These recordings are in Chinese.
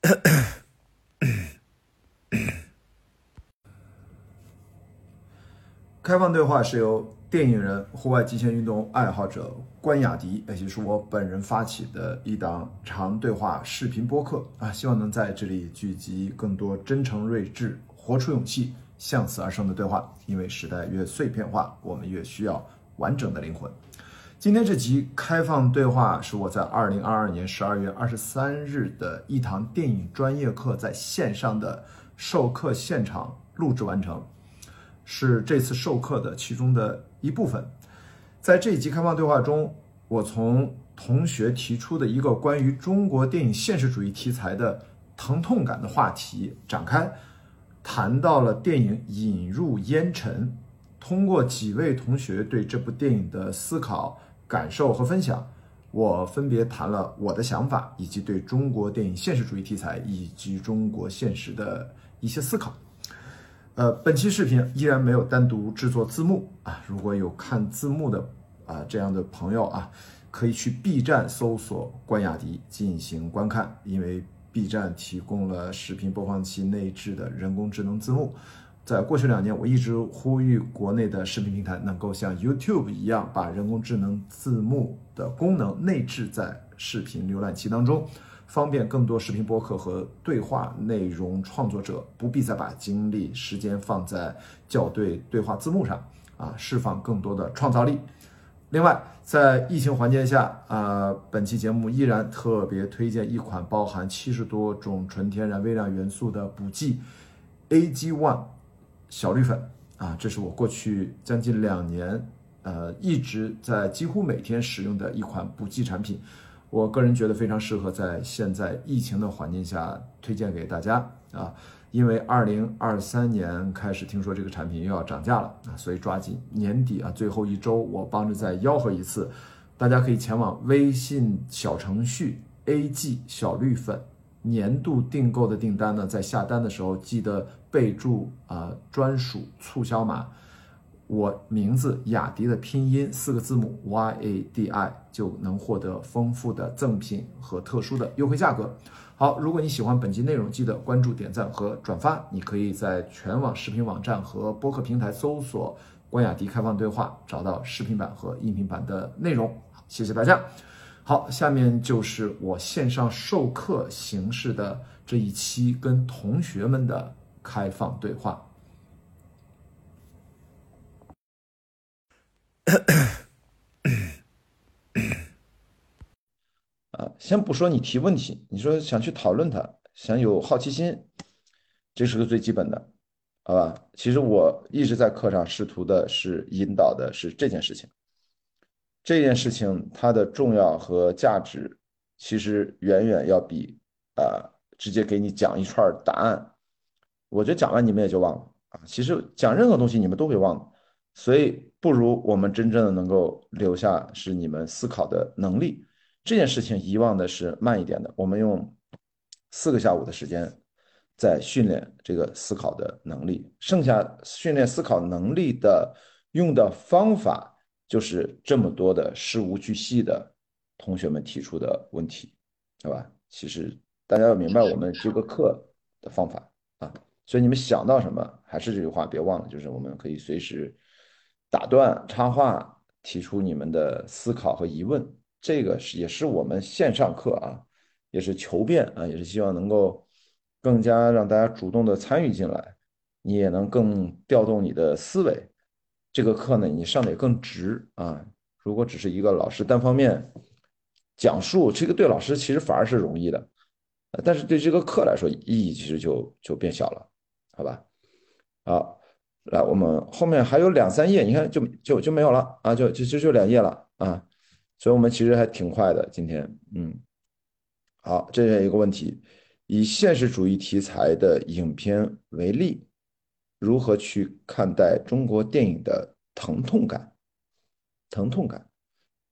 开放对话是由电影人、户外极限运动爱好者关雅迪，也就是我本人发起的一档长对话视频播客啊，希望能在这里聚集更多真诚、睿智、活出勇气、向死而生的对话。因为时代越碎片化，我们越需要完整的灵魂。今天这集开放对话是我在二零二二年十二月二十三日的一堂电影专业课在线上的授课现场录制完成。是这次授课的其中的一部分。在这一集开放对话中，我从同学提出的一个关于中国电影现实主义题材的疼痛感的话题展开，谈到了电影《引入烟尘》。通过几位同学对这部电影的思考、感受和分享，我分别谈了我的想法，以及对中国电影现实主义题材以及中国现实的一些思考。呃，本期视频依然没有单独制作字幕啊，如果有看字幕的啊这样的朋友啊，可以去 B 站搜索关雅迪进行观看，因为 B 站提供了视频播放器内置的人工智能字幕。在过去两年，我一直呼吁国内的视频平台能够像 YouTube 一样，把人工智能字幕的功能内置在视频浏览器当中。方便更多视频播客和对话内容创作者不必再把精力时间放在校对对话字幕上啊，释放更多的创造力。另外，在疫情环境下啊，本期节目依然特别推荐一款包含七十多种纯天然微量元素的补剂 AG One 小绿粉啊，这是我过去将近两年呃一直在几乎每天使用的一款补剂产品。我个人觉得非常适合在现在疫情的环境下推荐给大家啊，因为二零二三年开始听说这个产品又要涨价了啊，所以抓紧年底啊最后一周，我帮着再吆喝一次，大家可以前往微信小程序 A G 小绿粉年度订购的订单呢，在下单的时候记得备注啊专属促销码。我名字雅迪的拼音四个字母 Y A D I 就能获得丰富的赠品和特殊的优惠价格。好，如果你喜欢本期内容，记得关注、点赞和转发。你可以在全网视频网站和播客平台搜索“关雅迪开放对话”，找到视频版和音频版的内容。谢谢大家。好，下面就是我线上授课形式的这一期跟同学们的开放对话。啊，先不说你提问题，你说想去讨论它，想有好奇心，这是个最基本的，好吧？其实我一直在课上试图的是引导的是这件事情，这件事情它的重要和价值，其实远远要比啊直接给你讲一串答案，我觉得讲完你们也就忘了啊。其实讲任何东西你们都会忘。所以，不如我们真正的能够留下是你们思考的能力。这件事情遗忘的是慢一点的。我们用四个下午的时间在训练这个思考的能力，剩下训练思考能力的用的方法就是这么多的事无巨细的同学们提出的问题，好吧？其实大家要明白我们这个课的方法啊。所以你们想到什么，还是这句话，别忘了，就是我们可以随时。打断插话，提出你们的思考和疑问，这个是也是我们线上课啊，也是求变啊，也是希望能够更加让大家主动的参与进来，你也能更调动你的思维。这个课呢，你上的也更直啊。如果只是一个老师单方面讲述，这个对老师其实反而是容易的，但是对这个课来说，意义其实就就变小了，好吧？好。来，我们后面还有两三页，你看就就就没有了啊，就就就就两页了啊，所以我们其实还挺快的今天，嗯，好，这是一个问题，以现实主义题材的影片为例，如何去看待中国电影的疼痛感？疼痛感，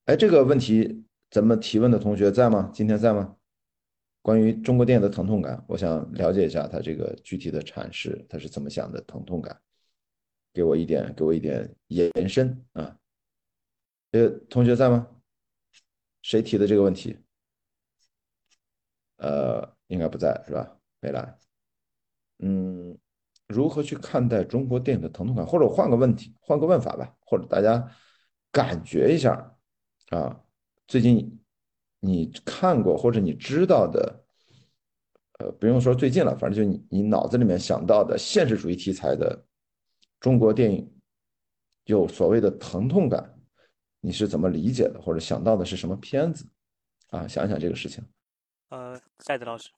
哎，这个问题咱们提问的同学在吗？今天在吗？关于中国电影的疼痛感，我想了解一下他这个具体的阐释，他是怎么想的？疼痛感。给我一点，给我一点延伸啊！呃，同学在吗？谁提的这个问题？呃，应该不在是吧？没来。嗯，如何去看待中国电影的疼痛感？或者换个问题，换个问法吧，或者大家感觉一下啊，最近你看过或者你知道的，呃，不用说最近了，反正就你你脑子里面想到的现实主义题材的中国电影，有所谓的疼痛感，你是怎么理解的？或者想到的是什么片子？啊，想想这个事情。呃，赛德老师。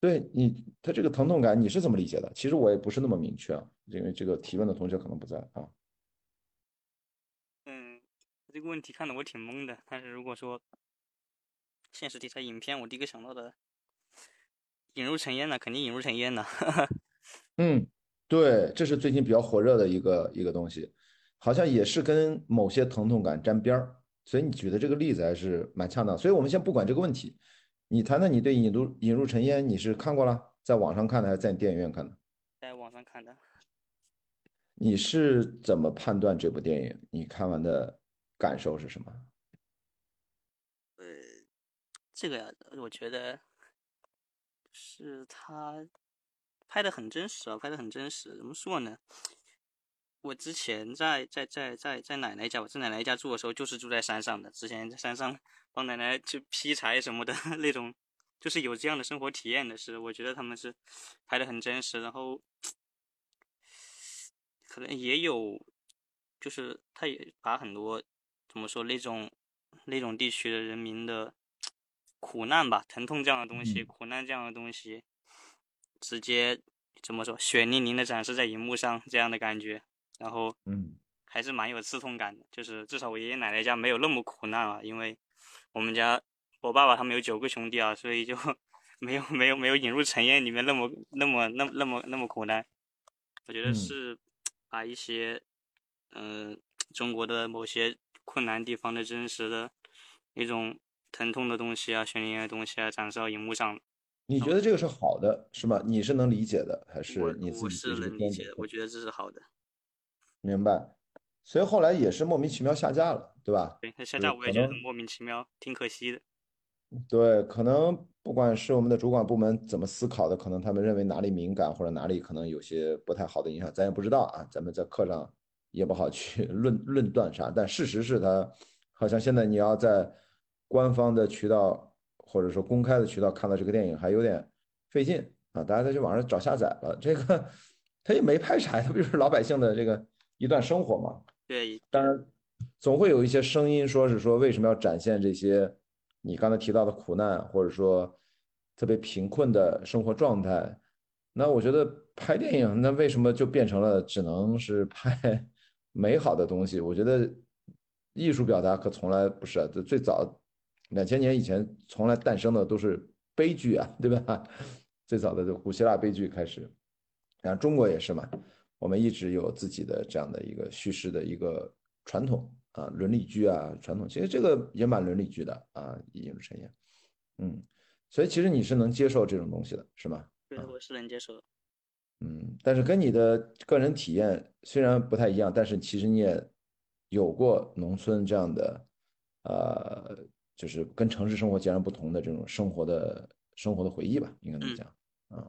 对你，他这个疼痛感你是怎么理解的？其实我也不是那么明确啊，因为这个提问的同学可能不在啊。嗯，这个问题看得我挺懵的。但是如果说现实题材影片，我第一个想到的引入尘烟呢，肯定引入尘烟呢。嗯，对，这是最近比较火热的一个一个东西，好像也是跟某些疼痛感沾边儿，所以你举的这个例子还是蛮恰当。所以我们先不管这个问题。你谈谈你对《引入引入尘烟》，你是看过了，在网上看的还是在电影院看的？在网上看的。你是怎么判断这部电影？你看完的感受是什么？呃，这个呀，我觉得是他拍的很真实啊，拍的很真实。怎么说呢？我之前在在在在在奶奶家，我在奶奶家住的时候，就是住在山上的。之前在山上。帮奶奶去劈柴什么的 那种，就是有这样的生活体验的是，我觉得他们是拍的很真实，然后可能也有，就是他也把很多怎么说那种那种地区的人民的苦难吧、疼痛这样的东西、苦难这样的东西，直接怎么说血淋淋的展示在荧幕上这样的感觉，然后嗯，还是蛮有刺痛感的，就是至少我爷爷奶奶家没有那么苦难啊，因为。我们家我爸爸他们有九个兄弟啊，所以就 没有没有没有引入尘烟里面那么那么那那么那么苦难。我觉得是把一些嗯中国的某些困难地方的真实的一种疼痛的东西啊、血淋淋的东西啊展示到荧幕上。你觉得这个是好的，是吗？你是能理解的，还是你自己是能理解的？我觉得这是好的。明白。所以后来也是莫名其妙下架了，对吧？对，下架我也觉得很莫名其妙，挺可惜的。对，可能不管是我们的主管部门怎么思考的，可能他们认为哪里敏感或者哪里可能有些不太好的影响，咱也不知道啊。咱们在课上也不好去 论论断啥，但事实是他好像现在你要在官方的渠道或者说公开的渠道看到这个电影还有点费劲啊，大家再去网上找下载了。这个 他也没拍啥，他不就是老百姓的这个一段生活吗？对，当然，总会有一些声音说是说为什么要展现这些你刚才提到的苦难，或者说特别贫困的生活状态。那我觉得拍电影，那为什么就变成了只能是拍 美好的东西？我觉得艺术表达可从来不是啊，最早两千年以前从来诞生的都是悲剧啊，对吧？最早的就古希腊悲剧开始，然后中国也是嘛。我们一直有自己的这样的一个叙事的一个传统啊，伦理剧啊，传统其实这个也蛮伦理剧的啊，引入尘烟，嗯，所以其实你是能接受这种东西的，是吗？对，我是能接受的。嗯，但是跟你的个人体验虽然不太一样，但是其实你也有过农村这样的，呃，就是跟城市生活截然不同的这种生活的生活的回忆吧，应该这么讲啊。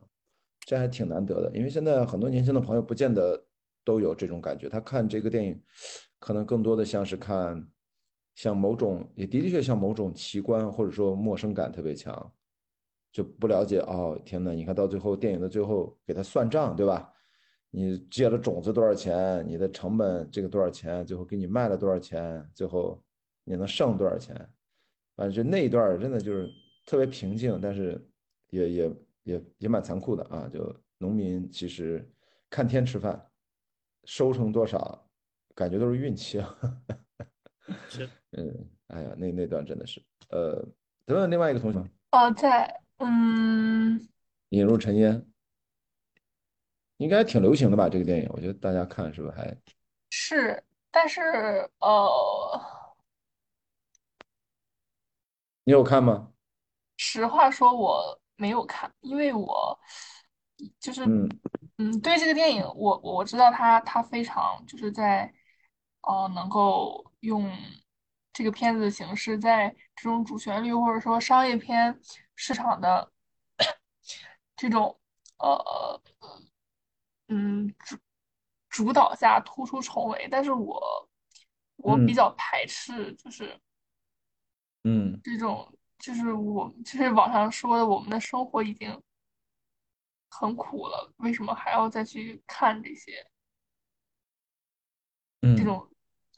这还挺难得的，因为现在很多年轻的朋友不见得都有这种感觉。他看这个电影，可能更多的像是看，像某种也的确像某种奇观，或者说陌生感特别强，就不了解哦。天呐，你看到最后电影的最后给他算账，对吧？你借了种子多少钱？你的成本这个多少钱？最后给你卖了多少钱？最后你能剩多少钱？反正就那一段真的就是特别平静，但是也也。也也蛮残酷的啊！就农民其实看天吃饭，收成多少，感觉都是运气啊。是，嗯，哎呀，那那段真的是，呃，等等，另外一个同学，哦，在，嗯，引入尘烟，应该挺流行的吧？这个电影，我觉得大家看是不是还？是，但是，呃，你有看吗？实话说，我。没有看，因为我就是嗯嗯，对这个电影，我我知道他他非常就是在哦，能够用这个片子的形式，在这种主旋律或者说商业片市场的这种呃嗯主主导下突出重围，但是我我比嗯。较排斥就是嗯。这种就是我就是网上说的我们的生活已经很苦了，为什么还要再去看这些这嗯，种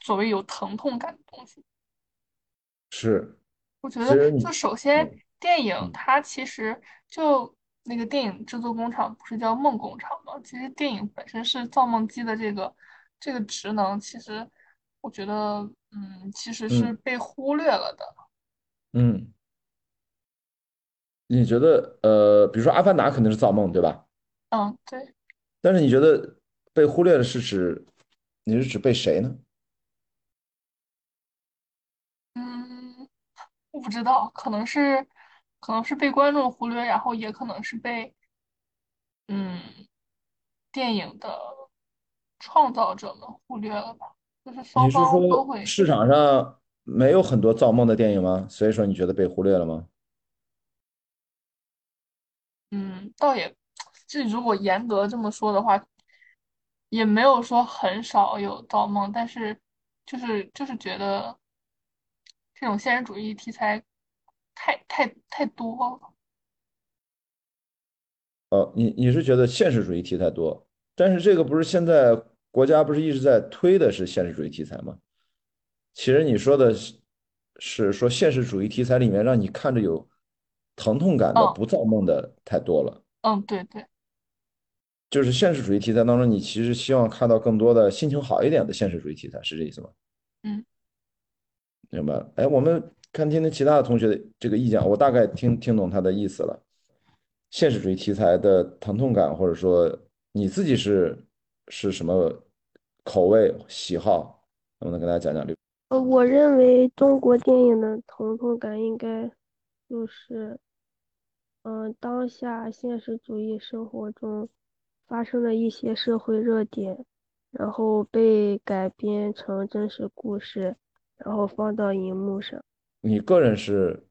所谓有疼痛感的东西？是。我觉得，就首先嗯电影嗯，它其实就那个电影制作工厂不是叫梦工厂吗？其实电影本身是造梦机的这个这个职能，其实我觉得，嗯，其实是嗯被忽略了的。嗯，你觉得呃，比如说《阿凡达》肯定是造梦，对吧？嗯，对，但是你觉得被忽略的是指你是指被谁呢？嗯，我不知道，可能是可能是被观众忽略，然后也可能是被嗯电影的创造者们忽略了吧，就是双你是说方都会。市场上没有很多造梦的电影吗？所以说你觉得被忽略了吗？嗯，倒也，就如果严格这么说的话，也没有说很少有造梦，但是就是就是觉得这种现实主义题材太太太多了。哦，你你是觉得现实主义题材多，但是这个不是现在国家不是一直在推的是现实主义题材吗？其实你说的是是说现实主义题材里面让你看着有疼痛感的、嗯不造梦的太多了。嗯，对对，就是现实主义题材当中，你其实希望看到更多的心情好一点的现实主义题材，是这意思吗？嗯明白了。哎，我们看听听其他的同学的这个意见，我大概听听懂他的意思了。现实主义题材的疼痛感，或者说你自己是是什么口味喜好，能不能跟大家讲讲？呃，我认为中国电影的疼痛感应该就是，嗯、当下现实主义生活中发生了一些社会热点，然后被改编成真实故事，然后放到荧幕上。你个人是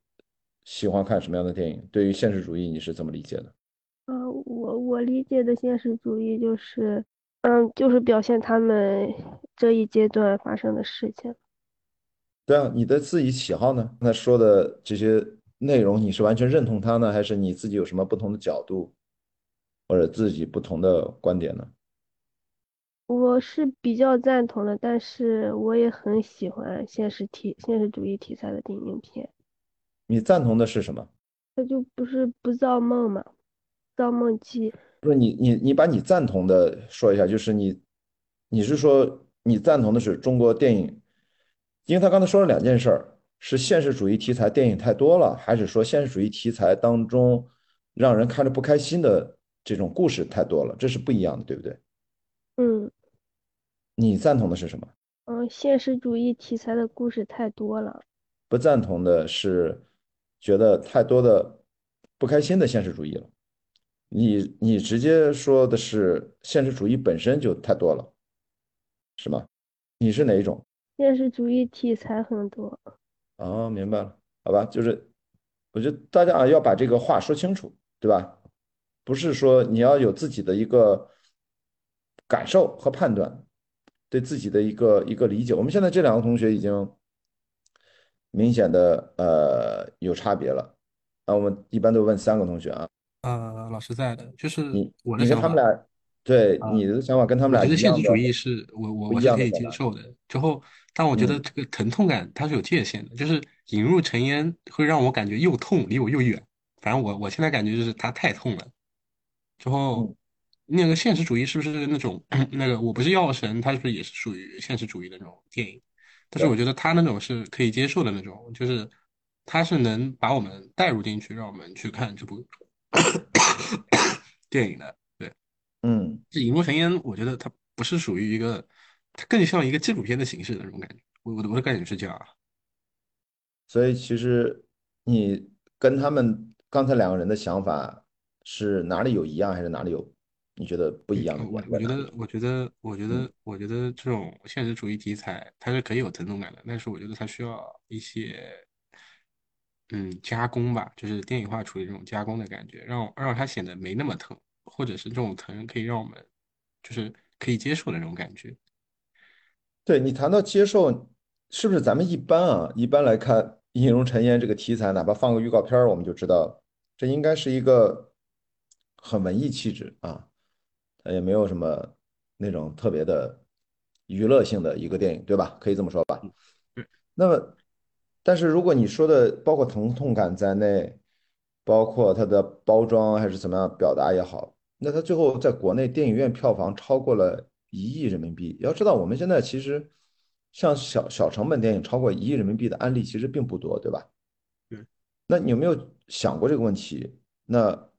喜欢看什么样的电影？对于现实主义，你是怎么理解的？啊、我我理解的现实主义就是，嗯，就是表现他们这一阶段发生的事情。对啊，你的自己喜好呢？那说的这些内容，你是完全认同他呢，还是你自己有什么不同的角度，或者自己不同的观点呢？我是比较赞同的，但是我也很喜欢现实题、现实主义题材的电影片。你赞同的是什么？他就不是不造梦嘛，造梦记。不是你你你把你赞同的说一下，就是你你是说你赞同的是中国电影，因为他刚才说了两件事儿，是现实主义题材电影太多了，还是说现实主义题材当中让人看着不开心的这种故事太多了？这是不一样的，对不对？嗯你赞同的是什么？嗯，现实主义题材的故事太多了。不赞同的是觉得太多的不开心的现实主义了。你你直接说的是现实主义本身就太多了，是吗？你是哪一种？现实主义题材很多。哦，明白了，好吧，就是我觉得大家啊要把这个话说清楚，对吧？不是说你要有自己的一个感受和判断，对自己的一个一个理解。我们现在这两个同学已经明显的呃有差别了，那我们一般都问三个同学啊，呃，老师在的，就是你我的想法你跟他们俩，对啊，你的想法跟他们我觉得俩一样的，现实主义是我我我是可以？接受的。之后，但我觉得嗯这个疼痛感它是有界限的，就是引入尘烟会让我感觉又痛离我又远。反正我我现在感觉就是它太痛了。之后，嗯那个现实主义是不是那种 那个我不是药神，它是不是也是属于现实主义的那种电影？但是我，觉得他那种是可以接受的那种，就是他是能把我们带入进去，让我们去看这部 电影的。对，嗯。这《引入尘烟》，我觉得它不是属于一个，它更像一个纪录片的形式的那种感觉。我我的我的感觉是这样啊。所以其实你跟他们刚才两个人的想法是哪里有一样，还是哪里有你觉得不一嗯，样的？我我觉得，我觉得，我觉嗯得，我觉得这种现实主义题材它是可以有疼痛感的，但是我觉得它需要一些，嗯加工吧，就是电影化处理这种加工的感觉，让让它显得没那么疼，或者是这种疼可以让我们就是可以接受的那种感觉。对你谈到接受，是不是咱们一般啊？一般来看，《易容尘烟》这个题材，哪怕放个预告片儿，我们就知道这应该是一个很文艺气质啊，它也没有什么那种特别的娱乐性的一个电影，对吧？可以这么说吧？对。那么，但是如果你说的包括疼痛感在内，包括它的包装还是怎么样表达也好，那它最后在国内电影院票房超过了。一亿人民币，要知道我们现在其实像小小成本电影超过一亿人民币的案例其实并不多，对吧？对。那你有没有想过这个问题？那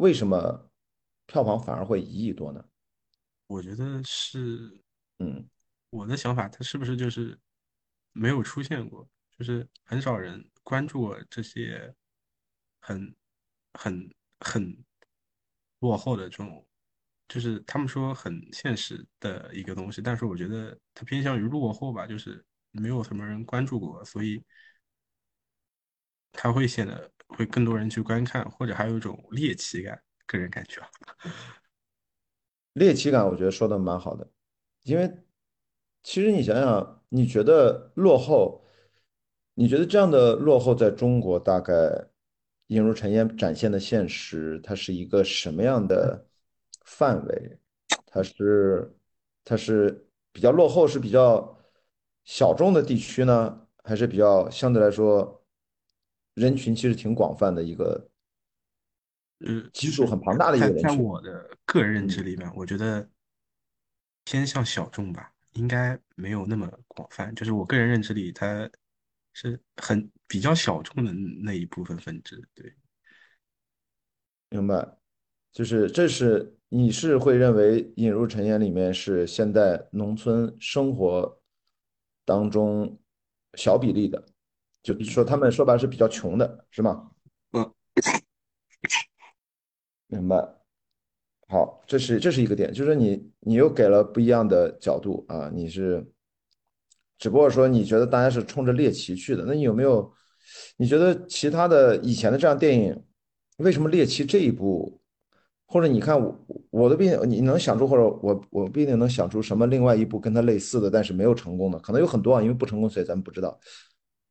为什么票房反而会一亿多呢？我觉得是，嗯，我的想法，它是不是就是没有出现过，就是很少人关注过这些很很很落后的这种。就是他们说很现实的一个东西，但是我觉得它偏向于落后吧，就是没有什么人关注过，所以它会显得会更多人去观看，或者还有一种猎奇感，个人感觉。猎奇感，我觉得说的蛮好的，因为其实你想想，你觉得落后，你觉得这样的落后在中国大概映入尘烟展现的现实，它是一个什么样的？范围，它是它是比较落后，是比较小众的地区呢，还是比较相对来说人群其实挺广泛的一个，呃，基数很庞大的一个人群。在我的个人认知里面，我觉得偏向小众吧，应该没有那么广泛。就是我个人认知里，它是很比较小众的那一部分分支。对，明白，就是这是。你是会认为《引入尘烟》里面是现代农村生活当中小比例的，就是说他们说白了是比较穷的，是吗？嗯，明白。好，这是这是一个点，就是你你又给了不一样的角度啊，你是只不过说你觉得大家是冲着猎奇去的，那你有没有？你觉得其他的以前的这样电影，为什么猎奇这一部？或者你看我，我的不一定你能想出，或者我我不一定能想出什么另外一部跟它类似的，但是没有成功的，可能有很多啊，因为不成功，所以咱们不知道。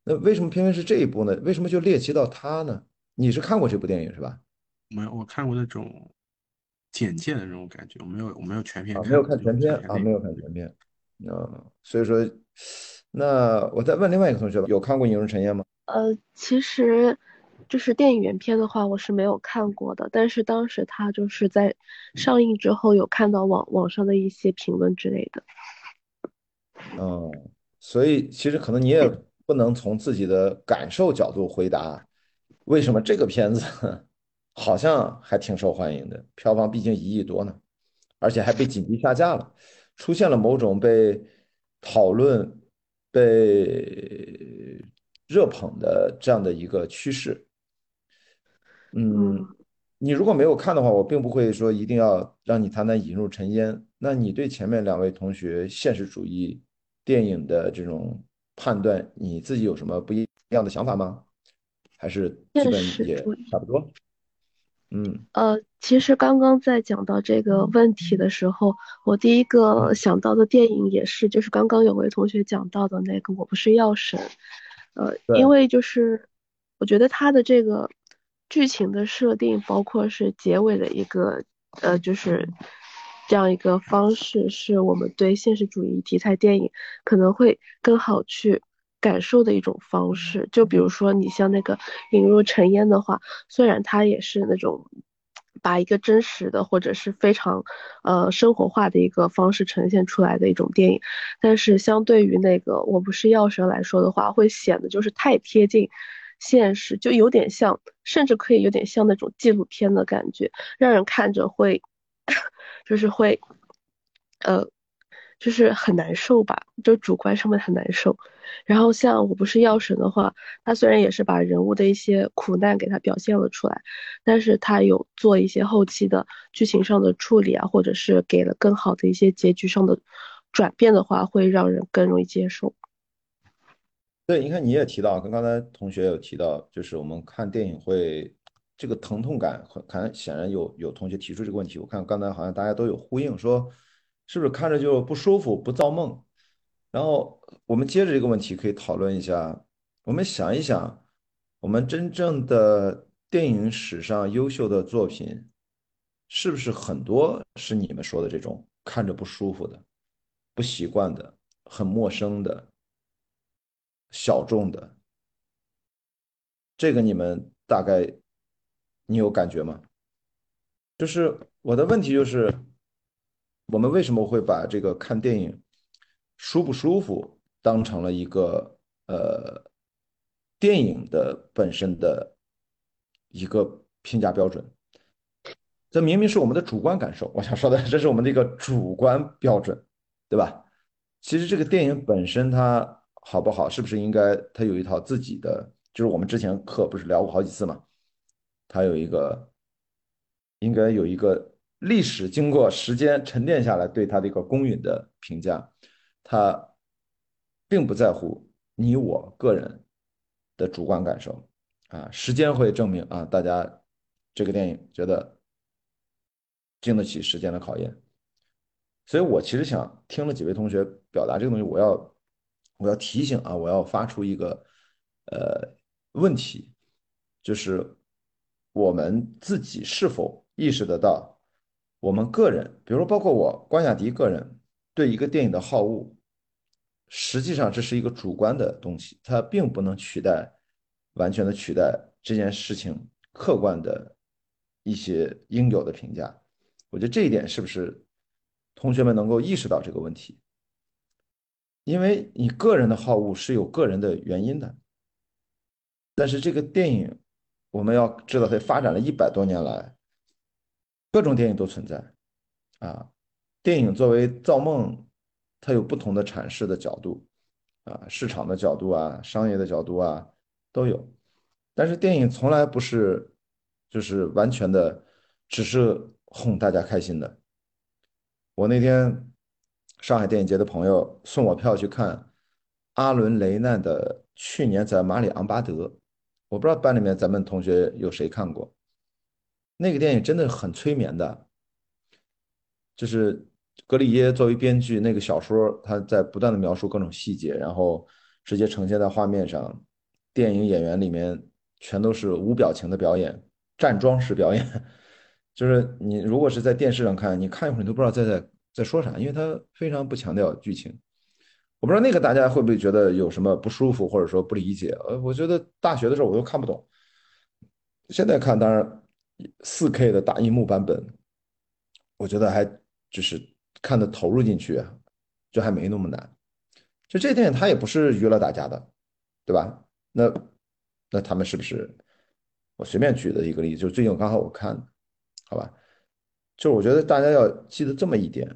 那为什么偏偏是这一部呢？为什么就猎奇到他呢？你是看过这部电影是吧？没有，我看过那种简介的那种感觉，我没有，我没有全片啊，没有看全片啊，没有看全片啊，所以说，那我再问另外一个同学吧，有看过《影入尘烟》吗？呃，其实。就是电影原片的话，我是没有看过的，但是当时他就是在上映之后有看到网网上的一些评论之类的。嗯，所以其实可能你也不能从自己的感受角度回答，为什么这个片子好像还挺受欢迎的，票房毕竟一亿多呢，而且还被紧急下架了，出现了某种被讨论、被热捧的这样的一个趋势。嗯，你如果没有看的话，我并不会说一定要让你谈谈《引入尘烟》。那你对前面两位同学现实主义电影的这种判断，你自己有什么不一样的想法吗？还是基本也差不多？嗯，呃，其实刚刚在讲到这个问题的时候，我第一个想到的电影也是，就是刚刚有位同学讲到的那个《我不是药神》。呃，因为就是我觉得他的这个。剧情的设定，包括是结尾的一个，呃，就是这样一个方式，是我们对现实主义题材电影可能会更好去感受的一种方式。就比如说，你像那个《引入尘烟》的话，虽然它也是那种把一个真实的或者是非常呃生活化的一个方式呈现出来的一种电影，但是相对于那个《我不是药神》来说的话，会显得就是太贴近。现实就有点像，甚至可以有点像那种纪录片的感觉，让人看着会，就是会，呃，就是很难受吧，就主观上面很难受。然后像我不是药神的话，他虽然也是把人物的一些苦难给他表现了出来，但是他有做一些后期的剧情上的处理啊，或者是给了更好的一些结局上的转变的话，会让人更容易接受。对，你看你也提到，跟刚才同学有提到，就是我们看电影会这个疼痛感，很看显然有有同学提出这个问题，我看刚才好像大家都有呼应，说是不是看着就不舒服、不造梦？然后我们接着这个问题可以讨论一下，我们想一想，我们真正的电影史上优秀的作品，是不是很多是你们说的这种看着不舒服的、不习惯的、很陌生的？小众的，这个你们大概你有感觉吗？就是我的问题就是，我们为什么会把这个看电影舒不舒服当成了一个呃电影的本身的一个评价标准？这明明是我们的主观感受。我想说的，这是我们的一个主观标准，对吧？其实这个电影本身它。好不好？是不是应该它有一套自己的？就是我们之前课不是聊过好几次嘛？他有一个，应该有一个历史经过时间沉淀下来对他的一个公允的评价。他并不在乎你我个人的主观感受啊。时间会证明啊，大家这个电影觉得经得起时间的考验。所以我其实想听了几位同学表达这个东西，我要。我要提醒啊，我要发出一个呃问题，就是我们自己是否意识得到，我们个人，比如说包括我关雅迪个人对一个电影的好恶，实际上这是一个主观的东西，它并不能取代完全的取代这件事情客观的一些应有的评价。我觉得这一点是不是同学们能够意识到这个问题？因为你个人的好恶是有个人的原因的，但是这个电影，我们要知道它发展了一百多年来，各种电影都存在，啊，电影作为造梦，它有不同的阐释的角度，啊，市场的角度啊，商业的角度啊都有，但是电影从来不是，就是完全的，只是哄大家开心的。我那天。上海电影节的朋友送我票去看阿伦·雷难的去年在马里昂巴德，我不知道班里面咱们同学有谁看过那个电影，真的很催眠的。就是格里耶作为编剧，那个小说他在不断的描述各种细节，然后直接呈现在画面上。电影演员里面全都是无表情的表演，站桩式表演。就是你如果是在电视上看，你看一会儿你都不知道在在。在说啥？因为他非常不强调剧情，我不知道那个大家会不会觉得有什么不舒服，或者说不理解？呃，我觉得大学的时候我都看不懂，现在看当然四 K 的大荧幕版本，我觉得还就是看的投入进去，就还没那么难。就这电影它也不是娱乐大家的，对吧？那那他们是不是？我随便举的一个例子，就最近刚好我看，好吧。就我觉得大家要记得这么一点，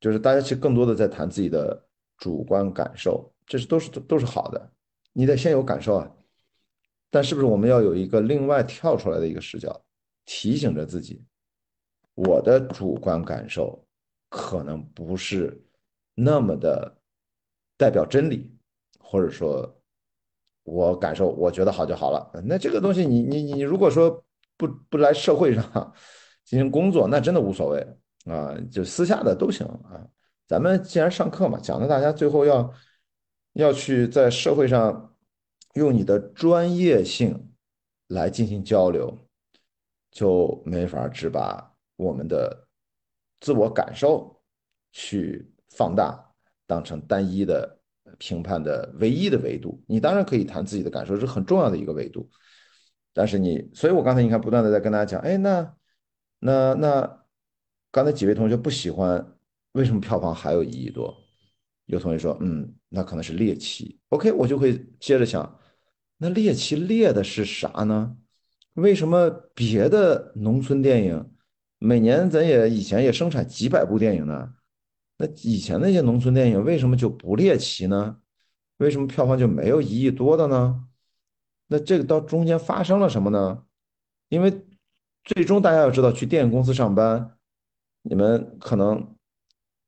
就是大家其实更多的在谈自己的主观感受，这是都是都是好的，你得先有感受啊。但是不是我们要有一个另外跳出来的一个视角，提醒着自己，我的主观感受可能不是那么的代表真理，或者说，我感受我觉得好就好了。那这个东西你你你如果说不不来社会上。进行工作那真的无所谓啊，就私下的都行啊。咱们既然上课嘛，讲的大家最后要要去在社会上用你的专业性来进行交流，就没法只把我们的自我感受去放大，当成单一的评判的唯一的维度。你当然可以谈自己的感受，是很重要的一个维度。但是你，所以我刚才你看，不断的在跟大家讲，哎，那。那那刚才几位同学不喜欢，为什么票房还有一亿多？有同学说，嗯，那可能是猎奇。OK，我就会接着想，那猎奇猎的是啥呢？为什么别的农村电影每年咱也以前也生产几百部电影呢？那以前那些农村电影为什么就不猎奇呢？为什么票房就没有一亿多的呢？那这个到中间发生了什么呢？因为。最终，大家要知道，去电影公司上班，你们可能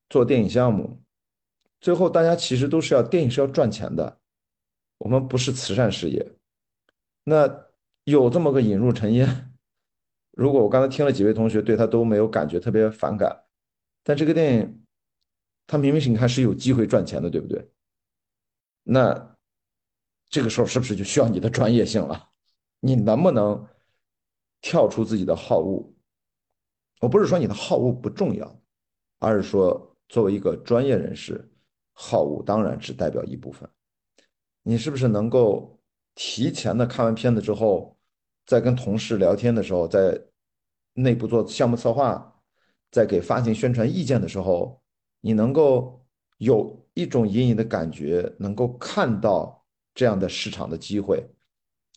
做电影项目，最后大家其实都是要电影是要赚钱的，我们不是慈善事业。那有这么个引入尘烟，如果我刚才听了几位同学对他都没有感觉特别反感，但这个电影，他明明是你看是有机会赚钱的，对不对？那这个时候是不是就需要你的专业性了？你能不能跳出自己的好恶？我不是说你的好恶不重要，而是说作为一个专业人士，好恶当然只代表一部分。你是不是能够提前的看完片子之后，在跟同事聊天的时候，在内部做项目策划，在给发行宣传意见的时候，你能够有一种隐隐的感觉，能够看到这样的市场的机会。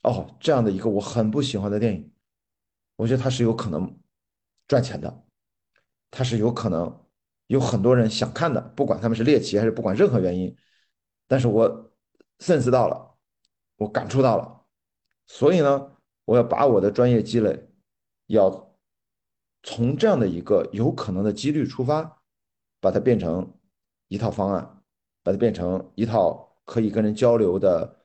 哦，这样的一个我很不喜欢的电影，我觉得它是有可能赚钱的，它是有可能有很多人想看的，不管他们是猎奇还是不管任何原因，但是我 sense 到了，我感触到了，所以呢，我要把我的专业积累，要从这样的一个有可能的几率出发，把它变成一套方案，把它变成一套可以跟人交流的，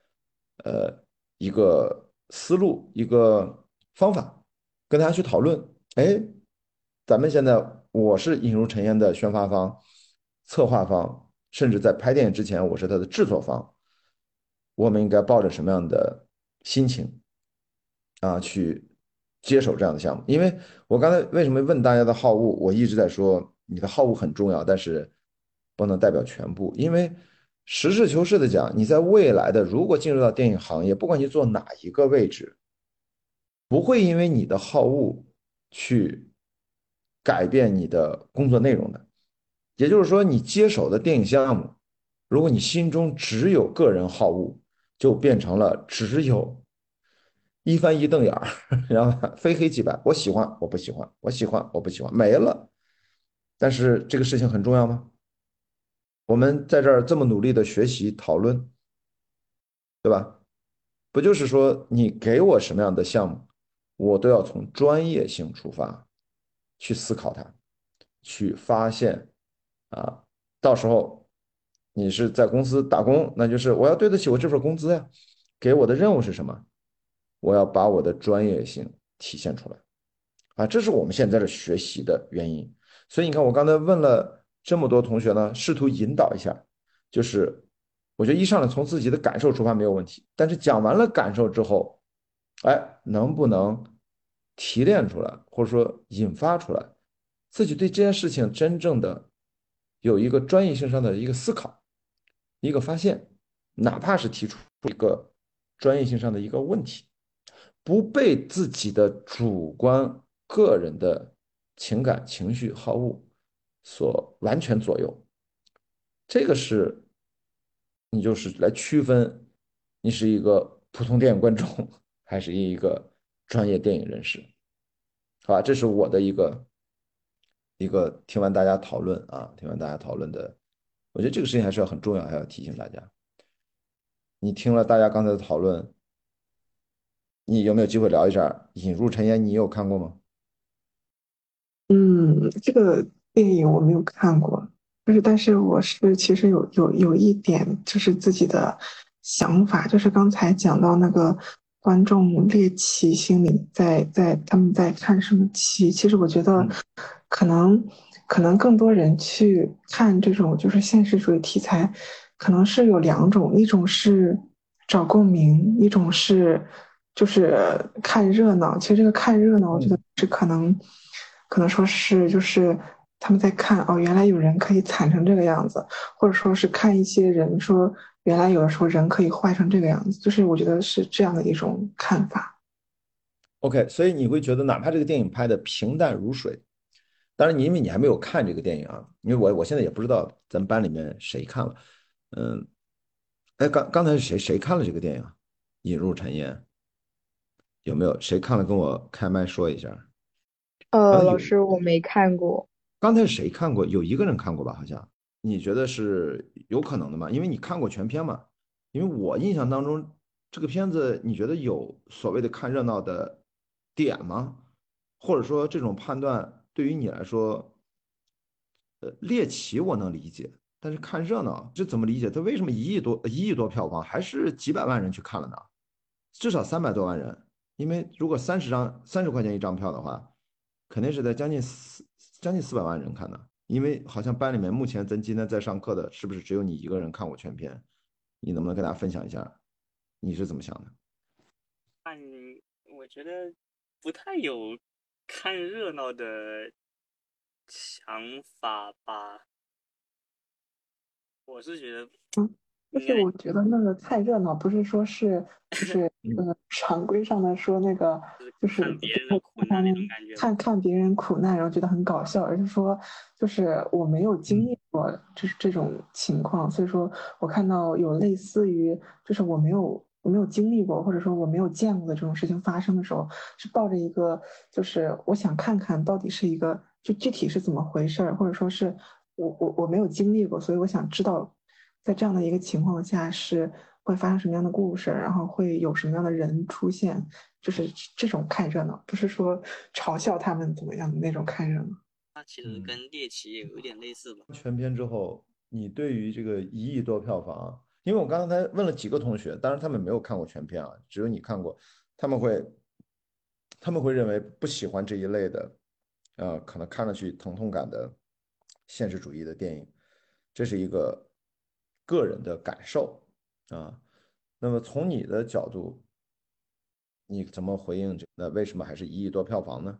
呃。一个思路，一个方法，跟大家去讨论。哎，咱们现在我是引入尘烟的宣发方、策划方，甚至在拍电影之前，我是它的制作方。我们应该抱着什么样的心情啊，去接手这样的项目？因为我刚才为什么问大家的好恶，我一直在说你的好恶很重要，但是不能代表全部，因为。实事求是的讲，你在未来的如果进入到电影行业，不管你做哪一个位置，不会因为你的好恶去改变你的工作内容的。也就是说，你接手的电影项目，如果你心中只有个人好恶，就变成了只有一翻一瞪眼儿，然后非黑即白，我喜欢，我不喜欢，我喜欢，我不喜欢，没了。但是这个事情很重要吗？我们在这儿这么努力的学习讨论，对吧？不就是说你给我什么样的项目，我都要从专业性出发去思考它，去发现啊，到时候你是在公司打工，那就是我要对得起我这份工资呀。给我的任务是什么？我要把我的专业性体现出来啊，这是我们现在的学习的原因。所以你看，我刚才问了。这么多同学呢，试图引导一下，就是我觉得一上来从自己的感受出发没有问题，但是讲完了感受之后，哎，能不能提炼出来，或者说引发出来，自己对这件事情真正的有一个专业性上的一个思考，一个发现，哪怕是提出一个专业性上的一个问题，不被自己的主观个人的情感情绪好恶。所完全左右，这个是，你就是来区分，你是一个普通电影观众，还是一个专业电影人士，好吧？这是我的一个一个听完大家讨论啊，听完大家讨论的，我觉得这个事情还是要很重要，还要提醒大家。你听了大家刚才的讨论，你有没有机会聊一下《引入尘烟》？你有看过吗？嗯，这个。电影我没有看过，就是但是我是其实有有有一点就是自己的想法，就是刚才讲到那个观众猎奇心理，在在他们在看什么戏，其实我觉得可能可能更多人去看这种就是现实主义题材，可能是有两种，一种是找共鸣，一种是就是看热闹。其实这个看热闹，我觉得是可能可能说是就是。他们在看哦，原来有人可以惨成这个样子，或者说是看一些人说，原来有的时候人可以坏成这个样子，就是我觉得是这样的一种看法。OK，所以你会觉得，哪怕这个电影拍的平淡如水，当然你因为你还没有看这个电影啊，因为我我现在也不知道咱们班里面谁看了，嗯，哎，刚刚才是谁谁看了这个电影《引入尘烟》？有没有谁看了跟我开麦说一下？呃，老师我没看过。刚才谁看过？有一个人看过吧？好像你觉得是有可能的吗？因为你看过全片嘛。因为我印象当中，这个片子你觉得有所谓的看热闹的点吗？或者说这种判断对于你来说，呃，猎奇我能理解，但是看热闹，这怎么理解？它为什么一亿多一亿多票房，还是几百万人去看了呢？至少三百多万人，因为如果三十张三十块钱一张票的话，肯定是在将近四将近四百万人看的。因为好像班里面目前咱今天在上课的，是不是只有你一个人看过全片？你能不能跟大家分享一下，你是怎么想的？看，我觉得不太有看热闹的想法吧。我是觉得，嗯就是我觉得那个看热闹，不是说是就是呃常规上的说那个就是看别人。看看别人苦难，然后觉得很搞笑，而是说就是我没有经历过就是这种情况，所以说我看到有类似于就是我没有我没有经历过或者说我没有见过的这种事情发生的时候，是抱着一个就是我想看看到底是一个就具体是怎么回事儿，或者说是。我我我没有经历过，所以我想知道，在这样的一个情况下是会发生什么样的故事，然后会有什么样的人出现，就是这种看热闹，不是说嘲笑他们怎么样的那种看热闹。它其实跟猎奇也有点类似吧。全片之后，你对于这个一亿多票房，因为我刚才问了几个同学，当然他们没有看过全片啊，只有你看过，他们会他们会认为不喜欢这一类的，呃，可能看上去疼痛感的。现实主义的电影，这是一个个人的感受啊。那么从你的角度，你怎么回应这？那为什么还是一亿多票房呢？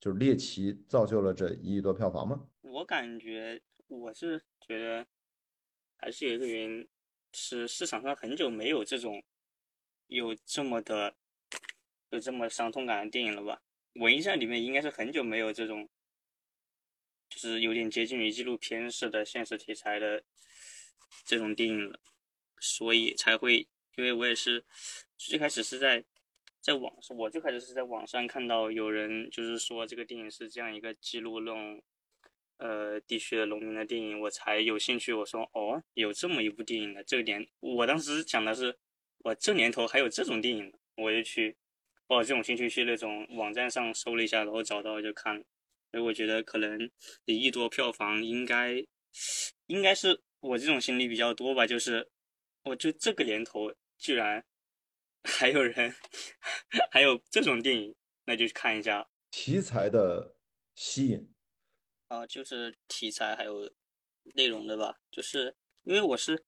就是猎奇造就了这一亿多票房吗？我感觉我是觉得还是有一个原因，是市场上很久没有这种有这么的有这么伤痛感的电影了吧？我印象里面应该是很久没有这种。就是有点接近于纪录片式的现实题材的这种电影了，所以才会，因为我也是最开始是在在网上，我最开始是在网上看到有人就是说这个电影是这样一个记录那种呃地区的农民的电影，我才有兴趣。我说哦，有这么一部电影的，这个年我当时想的是，我这年头还有这种电影，我就去抱这种兴趣去那种网站上搜了一下，然后找到就看了。所以我觉得可能一亿多票房应该应该是我这种心理比较多吧，就是我就这个年头居然 还有人 还有这种电影，那就去看一下题材的吸引啊，就是题材还有内容的吧，就是因为我是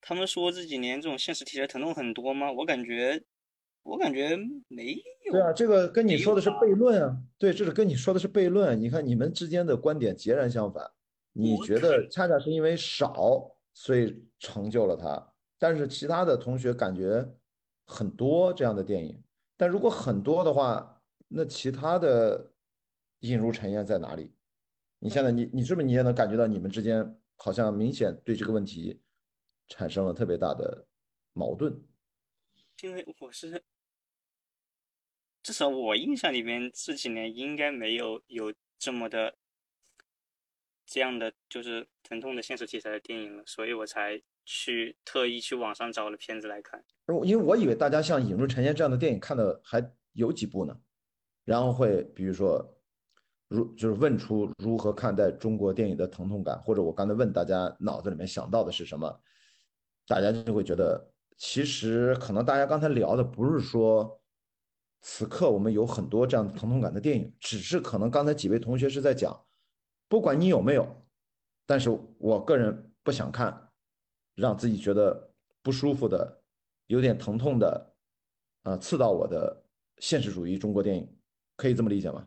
他们说这几年这种现实题材疼痛很多吗？我感觉。我感觉没有。对啊，这个跟你说的是悖论啊。对，这是跟你说的是悖论。你看你们之间的观点截然相反。你觉得恰恰是因为少，所以成就了他。但是其他的同学感觉很多这样的电影。但如果很多的话，那其他的引入尘烟在哪里？你现在你你是不是你也能感觉到你们之间好像明显对这个问题产生了特别大的矛盾？因为我是。至少我印象里面这几年应该没有有这么的这样的就是疼痛的现实题材的电影了，所以我才去特意去网上找了片子来看。因为我以为大家像《引入尘烟》这样的电影看的还有几部呢，然后会比如说如就是问出如何看待中国电影的疼痛感，或者我刚才问大家脑子里面想到的是什么，大家就会觉得其实可能大家刚才聊的不是说。此刻我们有很多这样疼痛感的电影，只是可能刚才几位同学是在讲，不管你有没有，但是我个人不想看，让自己觉得不舒服的、有点疼痛的，啊，刺到我的现实主义中国电影，可以这么理解吗？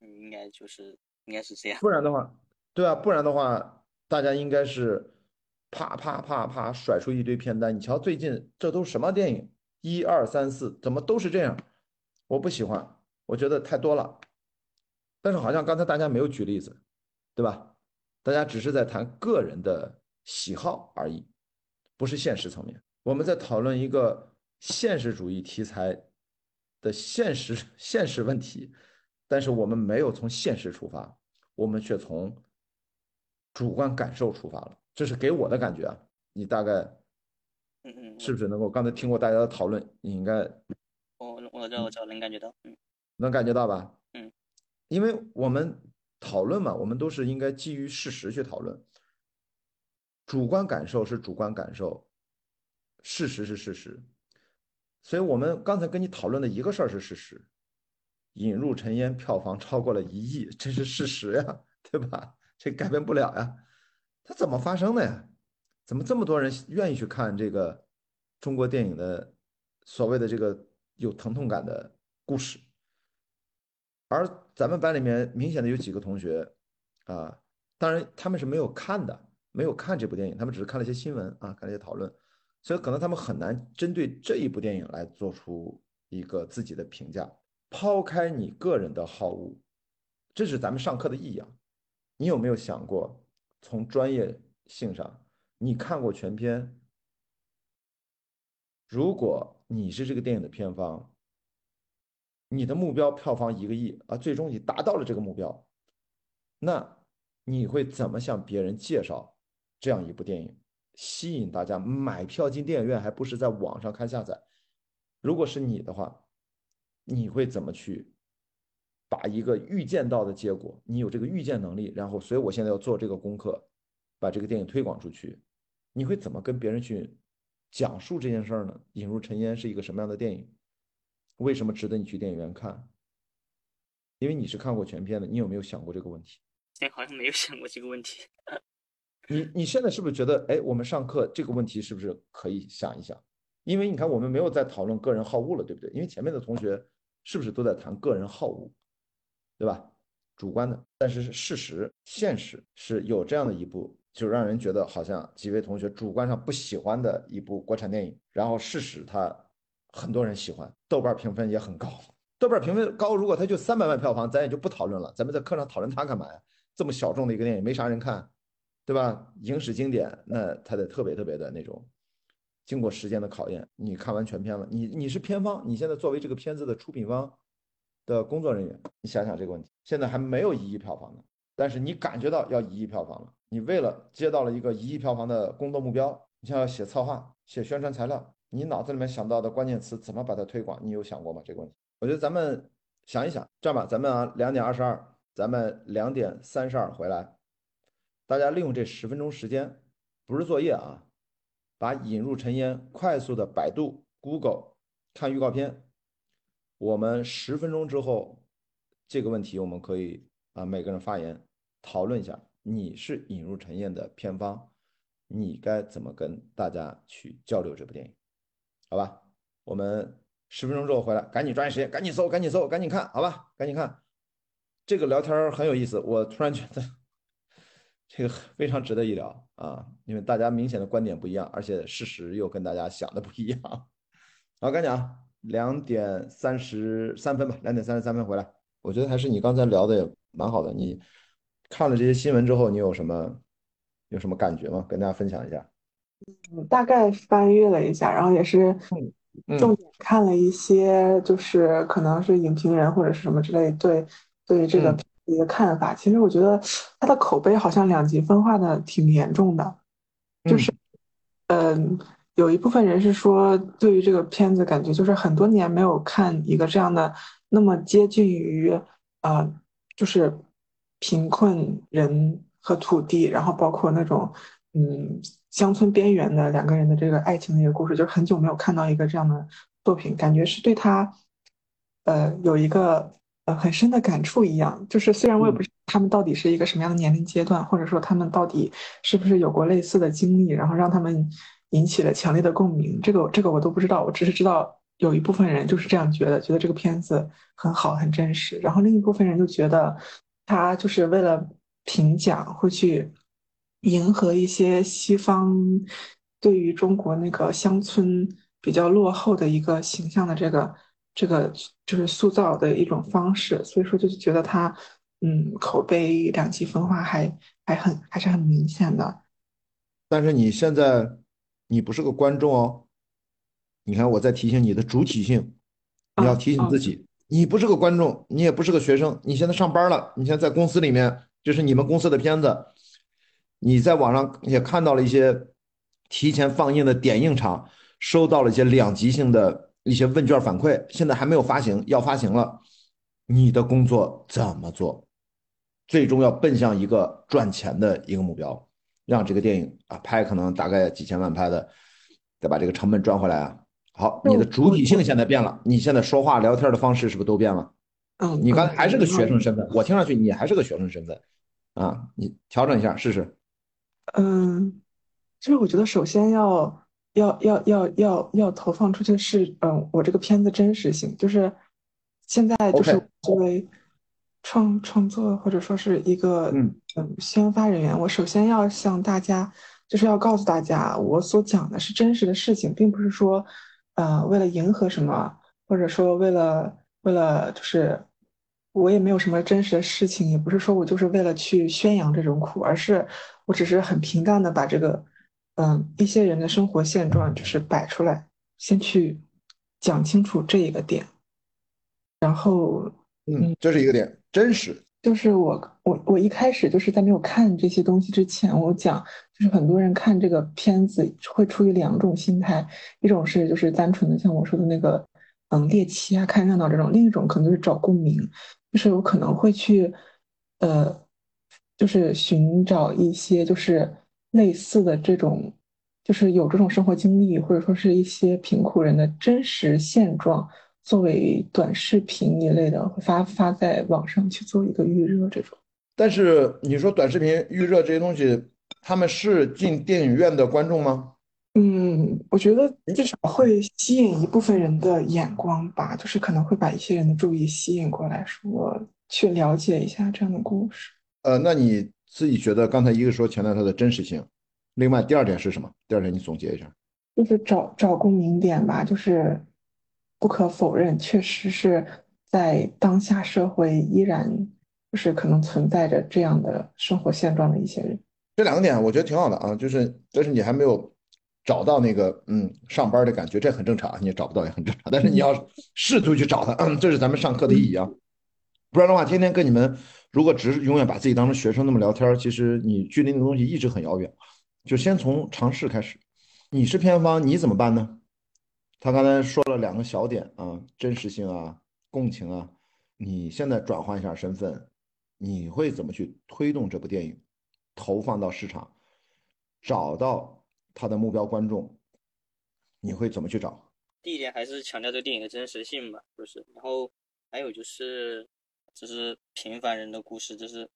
应该就是应该是这样。不然的话，对啊，不然的话，大家应该是啪啪啪啪甩出一堆片单。你瞧最近这都什么电影？一二三四，怎么都是这样？我不喜欢，我觉得太多了。但是好像刚才大家没有举例子，对吧？大家只是在谈个人的喜好而已，不是现实层面。我们在讨论一个现实主义题材的现实 现实问题，但是我们没有从现实出发，我们却从主观感受出发了。这是给我的感觉啊。你大概，嗯嗯，是不是能够？刚才听过大家的讨论，你应该。我我知道我知道能感觉到，嗯，能感觉到吧？嗯，因为我们讨论嘛，我们都是应该基于事实去讨论。主观感受是主观感受，事实是事实。所以我们刚才跟你讨论的一个事儿是事实，引入尘烟票房超过了一亿，这是事实呀，对吧？这改变不了呀。它怎么发生的呀？怎么这么多人愿意去看这个中国电影的所谓的这个有疼痛感的故事？而咱们班里面明显的有几个同学啊，当然他们是没有看的，没有看这部电影，他们只是看了一些新闻啊，看了一些讨论，所以可能他们很难针对这一部电影来做出一个自己的评价。抛开你个人的好恶，这是咱们上课的意义啊。你有没有想过，从专业性上？你看过全片？如果你是这个电影的片方，你的目标票房一个亿啊，最终你达到了这个目标，那你会怎么向别人介绍这样一部电影，吸引大家买票进电影院，还不是在网上看下载？如果是你的话，你会怎么去把一个预见到的结果？你有这个预见能力，然后，所以我现在要做这个功课，把这个电影推广出去。你会怎么跟别人去讲述这件事儿呢？引入尘烟是一个什么样的电影？为什么值得你去电影院看？因为你是看过全片的，你有没有想过这个问题？哎，好像没有想过这个问题。你你现在是不是觉得，哎，我们上课这个问题是不是可以想一想？因为你看，我们没有在讨论个人好恶了，对不对？因为前面的同学是不是都在谈个人好恶，对吧？主观的，但是事实、现实是有这样的一部。就让人觉得好像几位同学主观上不喜欢的一部国产电影，然后事实它很多人喜欢，豆瓣评分也很高。豆瓣评分高，如果它就三百万票房，咱也就不讨论了。咱们在课上讨论它干嘛呀？这么小众的一个电影，没啥人看，对吧？影史经典，那它得特别特别的那种，经过时间的考验。你看完全片了，你你是片方，你现在作为这个片子的出品方的工作人员，你想想这个问题，现在还没有一亿票房呢，但是你感觉到要一亿票房了。你为了接到了一个一亿票房的工作目标，你想要写策划、写宣传材料，你脑子里面想到的关键词怎么把它推广？你有想过吗？这个问题，我觉得咱们想一想，这样吧，咱们啊两点二十二，咱们两点三十二回来，大家利用这十分钟时间，不是作业啊，把引入尘烟快速的百度、Google 看预告片，我们十分钟之后，这个问题我们可以啊每个人发言讨论一下。你是引入尘烟的片方，你该怎么跟大家去交流这部电影？好吧，我们十分钟之后回来，赶紧抓紧时间，赶紧搜，赶紧搜，赶紧看，好吧，赶紧看。这个聊天很有意思，我突然觉得这个非常值得一聊啊，因为大家明显的观点不一样，而且事实又跟大家想的不一样。好，赶紧啊，两点三十三分吧，两点三十三分回来。我觉得还是你刚才聊的也蛮好的，你。看了这些新闻之后，你有什么有什么感觉吗？跟大家分享一下。嗯，大概翻阅了一下，然后也是重点看了一些，就是可能是影评人或者是什么之类对对这个一个看法。其实我觉得他的口碑好像两极分化的挺严重的，就是嗯，有一部分人是说对于这个片子感觉就是很多年没有看一个这样的那么接近于啊，就是。贫困人和土地，然后包括那种嗯乡村边缘的两个人的这个爱情的一个故事，就是很久没有看到一个这样的作品，感觉是对他呃有一个呃很深的感触一样。就是虽然我也不知道他们到底是一个什么样的年龄阶段，或者说他们到底是不是有过类似的经历，然后让他们引起了强烈的共鸣，这个这个我都不知道。我只是知道有一部分人就是这样觉得，觉得这个片子很好很真实，然后另一部分人就觉得。他就是为了评奖，会去迎合一些西方对于中国那个乡村比较落后的一个形象的这个这个就是塑造的一种方式，所以说就是觉得他嗯口碑两极分化还还很还是很明显的。但是你现在你不是个观众哦，你看我在提醒你的主体性，你要提醒自己。你不是个观众，你也不是个学生，你现在上班了，你现在在公司里面，这是你们公司的片子，你在网上也看到了一些提前放映的点映场，收到了一些两极性的一些问卷反馈，现在还没有发行，要发行了，你的工作怎么做？最终要奔向一个赚钱的一个目标，让这个电影啊拍可能大概几千万拍的，再把这个成本赚回来啊。好，你的主体性现在变了，你现在说话聊天的方式是不是都变了？嗯，你刚才还是个学生身份，我听上去你还是个学生身份啊，你调整一下试试。嗯，就是我觉得首先要要要要要要投放出去的是，嗯，我这个片子真实性，就是现在就是作为创创作或者说是一个嗯。嗯宣发人员，我首先要向大家就是要告诉大家，我所讲的是真实的事情，并不是说呃为了迎合什么，或者说为了为了就是我也没有什么真实的事情，也不是说我就是为了去宣扬这种苦，而是我只是很平淡的把这个嗯一些人的生活现状就是摆出来，先去讲清楚这一个点，然后嗯，这是一个点，真实。就是我我我一开始就是在没有看这些东西之前，我讲就是很多人看这个片子会出于两种心态，一种是就是单纯的像我说的那个嗯猎奇啊看热闹这种，另一种可能就是找共鸣，就是我可能会去呃就是寻找一些就是类似的这种就是有这种生活经历或者说是一些贫苦人的真实现状。作为短视频一类的，会发发在网上去做一个预热这种。但是你说短视频预热这些东西，他们是进电影院的观众吗？嗯，我觉得至少会吸引一部分人的眼光吧，就是可能会把一些人的注意吸引过来，说去了解一下这样的故事。呃，那你自己觉得刚才一个说强调它的真实性，另外第二点是什么？第二点你总结一下。就是找找共鸣点吧，就是不可否认，确实是在当下社会依然就是可能存在着这样的生活现状的一些人。这两个点我觉得挺好的啊，就是但是你还没有找到那个嗯上班的感觉，这很正常啊，你也找不到也很正常。但是你要试图去找它，嗯，这是咱们上课的意义啊。不然的话，天天跟你们如果只是永远把自己当成学生那么聊天，其实你距离那个东西一直很遥远。就先从尝试开始。你是片方，你怎么办呢？他刚才说了两个小点啊，真实性啊，共情啊。你现在转换一下身份，你会怎么去推动这部电影，投放到市场，找到他的目标观众？你会怎么去找？第一点还是强调这个电影的真实性吧，就是，然后还有就是，这是平凡人的故事，这是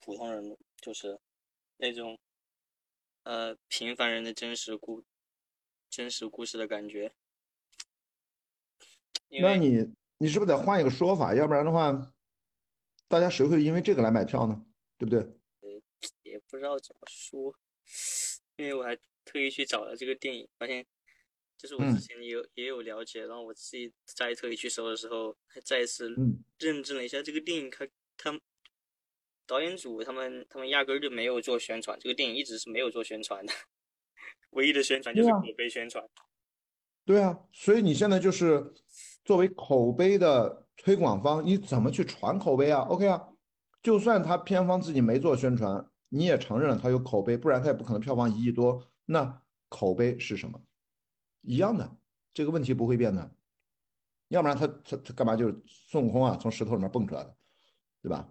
普通人的，就是那种呃平凡人的真实故真实故事的感觉。那你你是不是得换一个说法？要不然的话，大家谁会因为这个来买票呢？对不对？也不知道怎么说，因为我还特意去找了这个电影，发现就是我嗯之前也有、也有了解，然后我自己再特意去搜的时候，还再一次嗯认证了一下这个电影它，它导演组他们他们压根儿就没有做宣传，这个电影一直是没有做宣传的，唯一的宣传就是口碑宣传。对啊，所以你现在就是作为口碑的推广方，你怎么去传口碑啊？OK 啊，就算他片方自己没做宣传，你也承认了他有口碑，不然他也不可能票房一亿多。那口碑是什么？一样的，这个问题不会变的。要不然他他他干嘛就是孙悟空啊，从石头里面蹦出来的，对吧？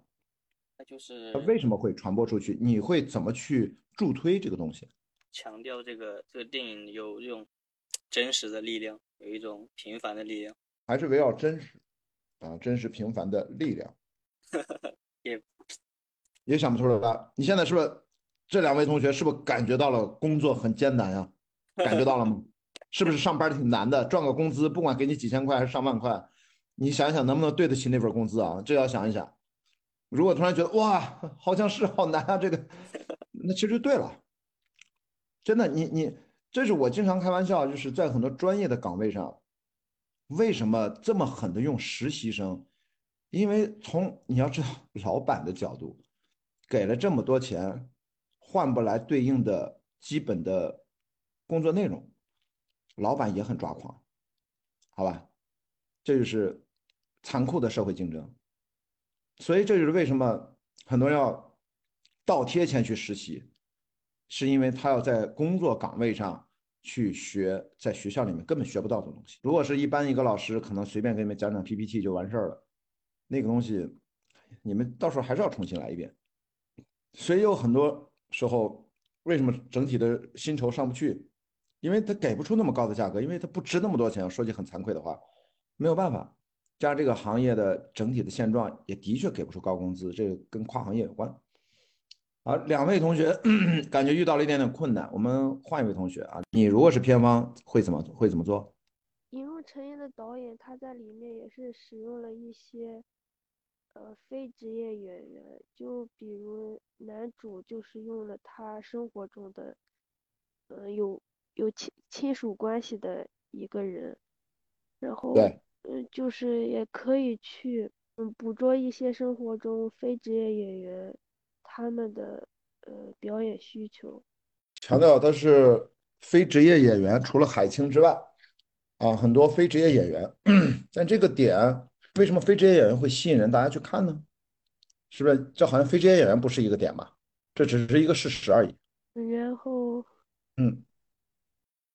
那就是他为什么会传播出去？你会怎么去助推这个东西？强调这个这个电影有这种真实的力量，有一种平凡的力量。还是围绕真实啊，真实平凡的力量。也也想不出来吧？你现在是不是这两位同学是不是感觉到了工作很艰难呀？感觉到了吗？是不是上班挺难的？赚个工资，不管给你几千块还是上万块，你想想能不能对得起那份工资啊？这要想一想。如果突然觉得哇，好像是好难啊，这个，那其实就对了。真的，你你，这是我经常开玩笑，就是在很多专业的岗位上，为什么这么狠的用实习生？因为从你要知道老板的角度，给了这么多钱，换不来对应的基本的工作内容，老板也很抓狂，好吧？这就是残酷的社会竞争。所以这就是为什么很多人要倒贴钱去实习，是因为他要在工作岗位上去学，在学校里面根本学不到的东西。如果是一般一个老师，可能随便给你们讲讲 PPT 就完事儿了，那个东西你们到时候还是要重新来一遍。所以有很多时候为什么整体的薪酬上不去？因为他给不出那么高的价格，因为他不值那么多钱。说句很惭愧的话，没有办法，加上这个行业的整体的现状也的确给不出高工资，这个跟跨行业有关。好，两位同学 感觉遇到了一点点困难，我们换一位同学啊，你如果是片方会怎么会怎么做？引入成烟的导演他在里面也是使用了一些呃非职业演员，就比如男主就是用了他生活中的呃有有亲亲属关系的一个人，然后对，嗯就是也可以去嗯捕捉一些生活中非职业演员他们的呃表演需求。强调他是非职业演员，除了海清之外，啊，很多非职业演员，但这个点为什么非职业演员会吸引人大家去看呢？是不是？这好像非职业演员不是一个点吧？这只是一个事实而已。然后嗯，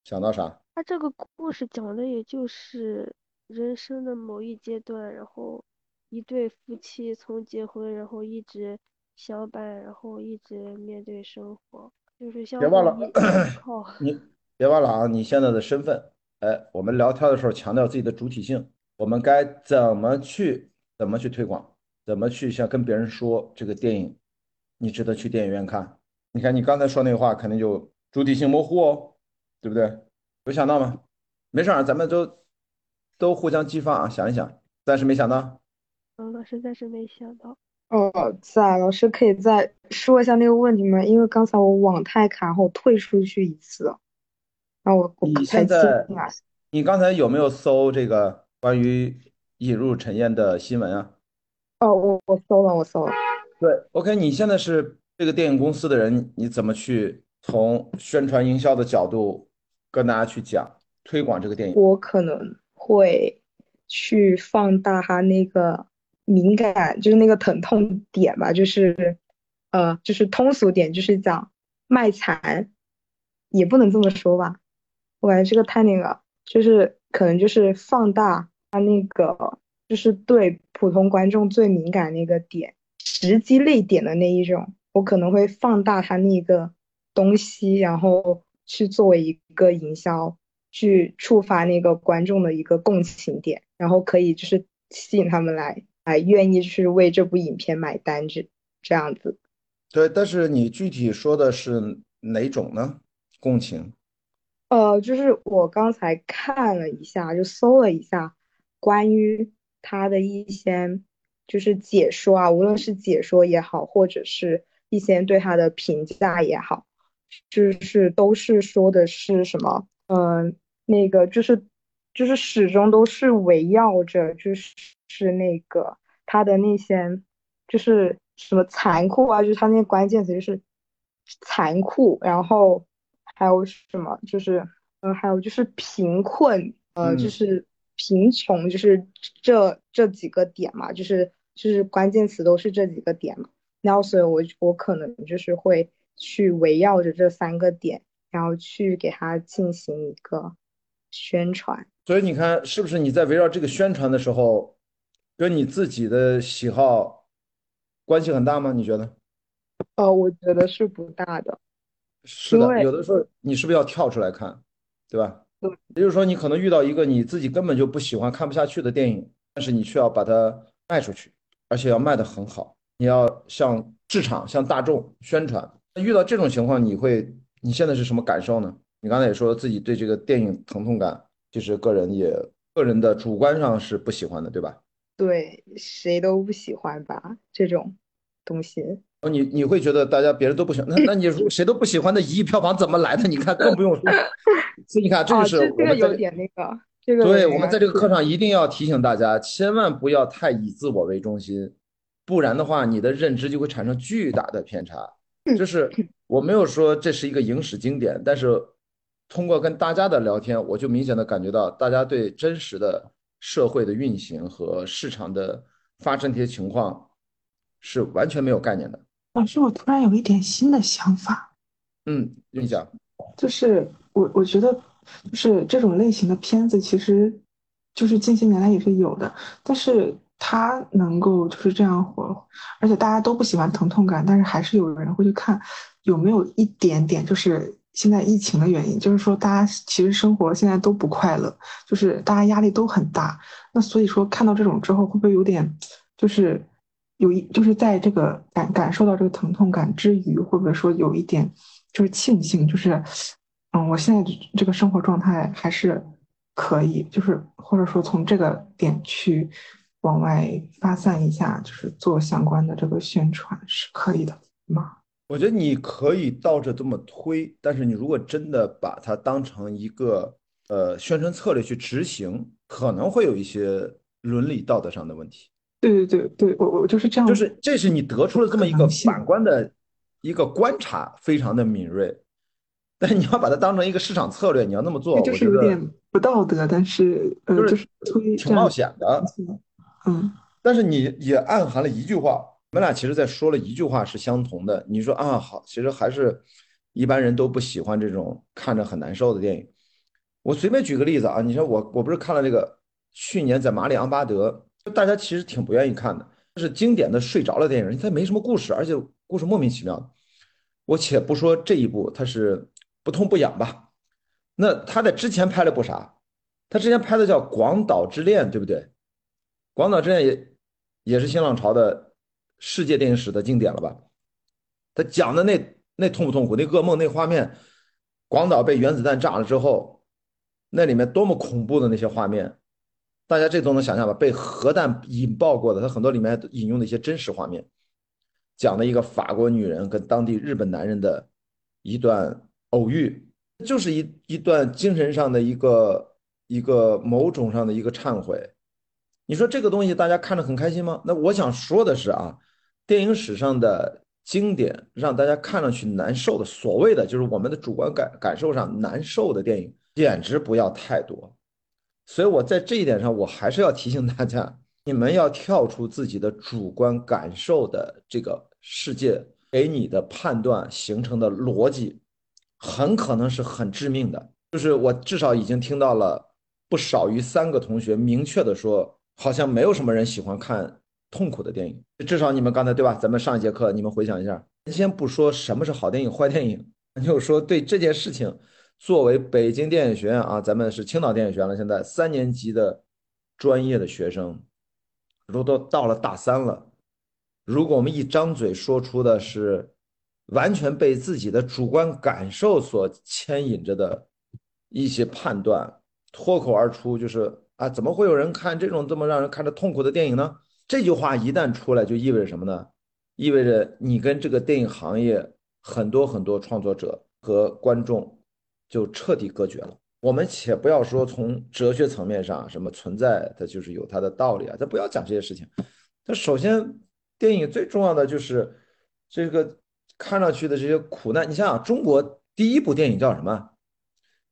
想到啥？他这个故事讲的也就是人生的某一阶段，然后一对夫妻从结婚，然后一直相伴，然后一直面对生活，就是像别忘了。你别忘了啊，你现在的身份。哎，我们聊天的时候强调自己的主体性，我们该怎么去怎么去推广，怎么去想跟别人说这个电影，你值得去电影院看。你看你刚才说那话，肯定就主体性模糊哦，对不对？有想到吗？没事儿，咱们都都互相激发啊，想一想，暂时没想到。嗯，老师暂时没想到。哦，在老师可以再说一下那个问题吗？因为刚才我网太卡，然后退出去一次。那我我你不太清现在啊。你刚才有没有搜这个关于引入陈燕的新闻啊？哦，我我搜了，我搜了。对，OK，你现在是这个电影公司的人，你怎么去从宣传营销的角度跟大家去讲推广这个电影？我可能会去放大他那个敏感，就是那个疼痛点吧，就是呃，就是通俗点，就是讲卖惨，也不能这么说吧。我感觉这个太那个，就是可能就是放大他那个，就是对普通观众最敏感那个点，直击泪点的那一种，我可能会放大他那个东西，然后去作为一个营销。去触发那个观众的一个共情点，然后可以就是吸引他们来来愿意去为这部影片买单，这这样子。对，但是你具体说的是哪种呢？共情？呃，就是我刚才看了一下，就搜了一下关于他的一些就是解说啊，无论是解说也好，或者是一些对他的评价也好，就是都是说的是什么？嗯，那个就是就是始终都是围绕着就是是那个他的那些就是什么残酷啊，就是他那些关键词就是残酷，然后还有什么就是呃还有就是贫困，呃就嗯是贫穷，就是这这几个点嘛，就是就是关键词都是这几个点嘛，然后所以我我可能就是会去围绕着这三个点。然后去给它进行一个宣传。所以你看，是不是你在围绕这个宣传的时候，跟你自己的喜好关系很大吗？你觉得？哦，我觉得是不大的。是的，有的时候你是不是要跳出来看，对吧？对。也就是说，你可能遇到一个你自己根本就不喜欢、看不下去的电影，但是你却要把它卖出去，而且要卖得很好，你要向市场、向大众宣传。遇到这种情况，你会？你现在是什么感受呢？你刚才也说自己对这个电影疼痛感，其实个人也个人的主观上是不喜欢的，对吧？对，谁都不喜欢吧这种东西。哦，你你会觉得大家别人都不喜欢，那那你如果谁都不喜欢的一亿票房怎么来的？你看更不用说。所以你看，这就是我们有点那个，这个对我们在这个课上一定要提醒大家，千万不要太以自我为中心，不然的话，你的认知就会产生巨大的偏差。就是我没有说这是一个影史经典，但是通过跟大家的聊天，我就明显的感觉到大家对真实的社会的运行和市场的发生这些情况是完全没有概念的。老师，我突然有一点新的想法。嗯，你讲。就是我我觉得，就是这种类型的片子，其实就是近些年来也是有的，但是。他能够就是这样火，而且大家都不喜欢疼痛感，但是还是有人会去看。有没有一点点，就是现在疫情的原因，就是说大家其实生活现在都不快乐，就是大家压力都很大。那所以说看到这种之后，会不会有点，就是有一就是在这个感感受到这个疼痛感之余，会不会说有一点就是庆幸，就是嗯，我现在这个生活状态还是可以，就是或者说从这个点去往外发散一下，就是做相关的这个宣传是可以的吗？我觉得你可以倒着这么推，但是你如果真的把它当成一个呃宣传策略去执行，可能会有一些伦理道德上的问题。对对对对，我我就是这样，就是这是你得出了这么一个反观的一个观察，非常的敏锐。但是你要把它当成一个市场策略，你要那么做，就是有点不道德，但是呃，就是推挺冒险的，嗯。但是你也暗含了一句话。我们俩其实，在说了一句话是相同的。你说啊，好，其实还是一般人都不喜欢这种看着很难受的电影。我随便举个例子啊，你说我我不是看了这个去年在马里昂巴德，大家其实挺不愿意看的，是经典的睡着了电影，它没什么故事，而且故事莫名其妙。我且不说这一部它是不痛不痒吧，那他在之前拍了部啥？他之前拍的叫《广岛之恋》，对不对？《广岛之恋》也也是新浪潮的。世界电影史的经典了吧？他讲的那那痛不痛苦？那噩梦那画面，广岛被原子弹炸了之后，那里面多么恐怖的那些画面，大家这都能想象吧？被核弹引爆过的，他很多里面引用的一些真实画面，讲的一个法国女人跟当地日本男人的一段偶遇，就是一一段精神上的一个一个某种上的一个忏悔。你说这个东西大家看着很开心吗？那我想说的是啊。电影史上的经典，让大家看上去难受的，所谓的就是我们的主观感感受上难受的电影，简直不要太多。所以我在这一点上，我还是要提醒大家，你们要跳出自己的主观感受的这个世界，给你的判断形成的逻辑，很可能是很致命的。就是我至少已经听到了不少于三个同学明确的说，好像没有什么人喜欢看。痛苦的电影，至少你们刚才对吧？咱们上一节课，你们回想一下。先不说什么是好电影、坏电影，就说对这件事情，作为北京电影学院啊，咱们是青岛电影学院了，现在三年级的专业的学生，如都到了大三了，如果我们一张嘴说出的是完全被自己的主观感受所牵引着的一些判断，脱口而出就是啊，怎么会有人看这种这么让人看着痛苦的电影呢？这句话一旦出来，就意味着什么呢？意味着你跟这个电影行业很多很多创作者和观众就彻底隔绝了。我们且不要说从哲学层面上什么存在，它就是有它的道理啊，咱不要讲这些事情。那首先，电影最重要的就是这个看上去的这些苦难。你想想，中国第一部电影叫什么？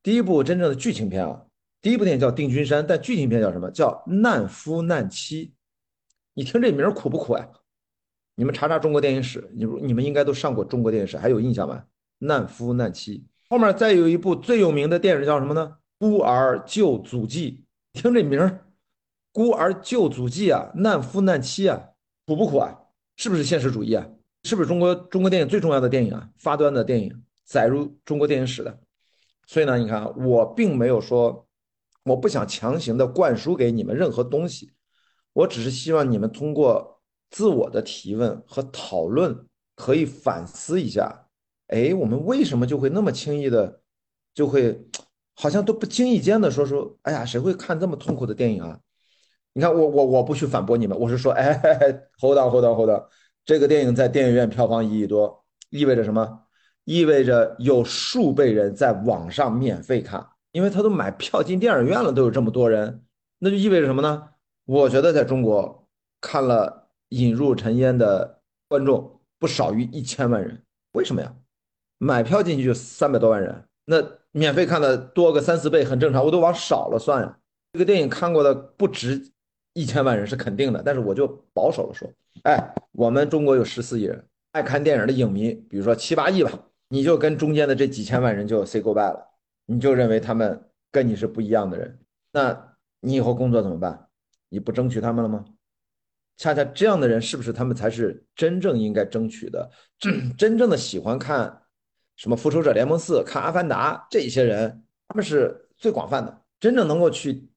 第一部真正的剧情片啊，第一部电影叫《定军山》，但剧情片叫什么？叫《难夫难妻》。你听这名苦不苦啊？你们查查中国电影史，你你们应该都上过中国电影史，还有印象吗？难夫难妻，后面再有一部最有名的电影叫什么呢？孤儿救祖记。听这名，孤儿救祖记啊，难夫难妻啊，苦不苦啊？是不是现实主义啊？是不是中国中国电影最重要的电影啊？发端的电影，载入中国电影史的。所以呢，你看，我并没有说，我不想强行的灌输给你们任何东西。我只是希望你们通过自我的提问和讨论，可以反思一下，哎，我们为什么就会那么轻易的，就会好像都不经意间的说说，哎呀，谁会看这么痛苦的电影啊？你看我我我不去反驳你们，我是说，哎，hold on hold on hold on，这个电影在电影院票房一亿多，意味着什么？意味着有数倍人在网上免费看，因为他都买票进电影院了，都有这么多人，那就意味着什么呢？我觉得在中国看了《引入尘烟》的观众不少于一千万人，为什么呀？买票进去就三百多万人，那免费看的多个三四倍很正常，我都往少了算呀。这个电影看过的不值一千万人是肯定的，但是我就保守了说，哎，我们中国有十四亿人，爱看电影的影迷，比如说七八亿吧，你就跟中间的这几千万人就 say goodbye 了，你就认为他们跟你是不一样的人，那你以后工作怎么办？你不争取他们了吗？恰恰这样的人，是不是他们才是真正应该争取的？真正的喜欢看什么《复仇者联盟四》、看《阿凡达》这些人，他们是最广泛的。真正能够去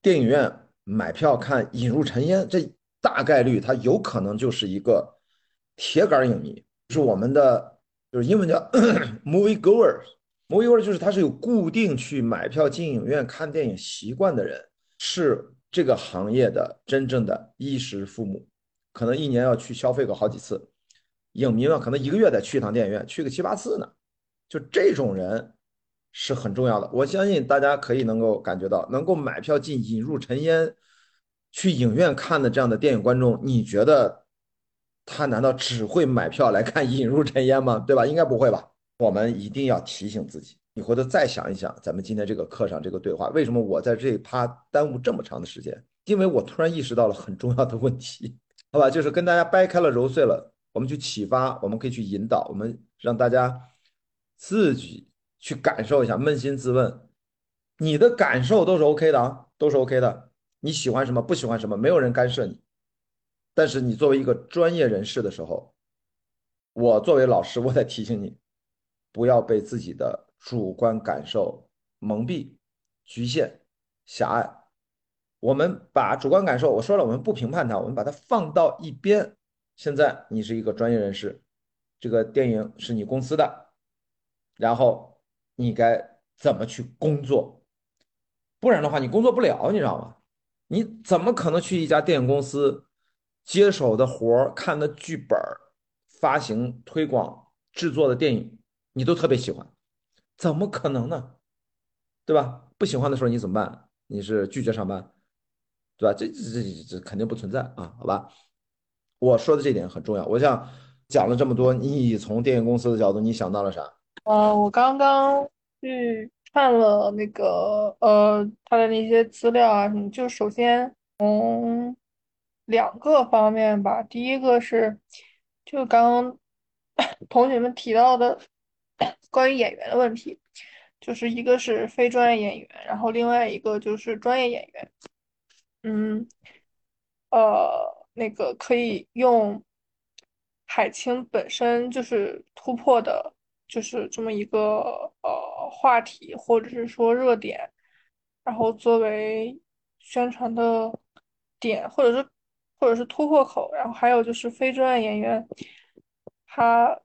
电影院买票看《引入尘烟》，这大概率他有可能就是一个铁杆影迷，是我们的，就是英文叫 movie goers。某一会儿就是他是有固定去买票进影院看电影习惯的人，是这个行业的真正的衣食父母，可能一年要去消费个好几次。影迷们可能一个月得去一趟电影院，去个七八次呢。就这种人是很重要的。我相信大家可以能够感觉到，能够买票进《引入尘烟》去影院看的这样的电影观众，你觉得他难道只会买票来看《引入尘烟》吗？对吧？应该不会吧？我们一定要提醒自己，你回头再想一想，咱们今天这个课上这个对话，为什么我在这一趴耽误这么长的时间？因为我突然意识到了很重要的问题，好吧？就是跟大家掰开了揉碎了，我们去启发，我们可以去引导，我们让大家。自己去感受一下，扪心自问，你的感受都是 OK 的啊，都是 OK 的。你喜欢什么，不喜欢什么，没有人干涉你。但是你作为一个专业人士的时候，我作为老师，我在提醒你，不要被自己的主观感受蒙蔽、局限、狭隘。我们把主观感受，我说了，我们不评判它，我们把它放到一边。现在你是一个专业人士，这个电影是你公司的。然后你该怎么去工作？不然的话，你工作不了，你知道吗？你怎么可能去一家电影公司接手的活儿、看的剧本、发行、推广、制作的电影，你都特别喜欢？怎么可能呢？对吧？不喜欢的时候你怎么办？你是拒绝上班，对吧？这这这这肯定不存在啊，好吧？我说的这点很重要。我想讲了这么多，你从电影公司的角度，你想到了啥？呃，我刚刚去看了那个呃他的那些资料啊什么，就首先从两个方面吧，第一个是就刚刚 同学们提到的关于演员的问题，就是一个是非专业演员，然后另外一个就是专业演员，嗯，呃，那个可以用海清本身就是突破的。就是这么一个呃话题，或者是说热点，然后作为宣传的点，或者是或者是突破口，然后还有就是非专业演员，他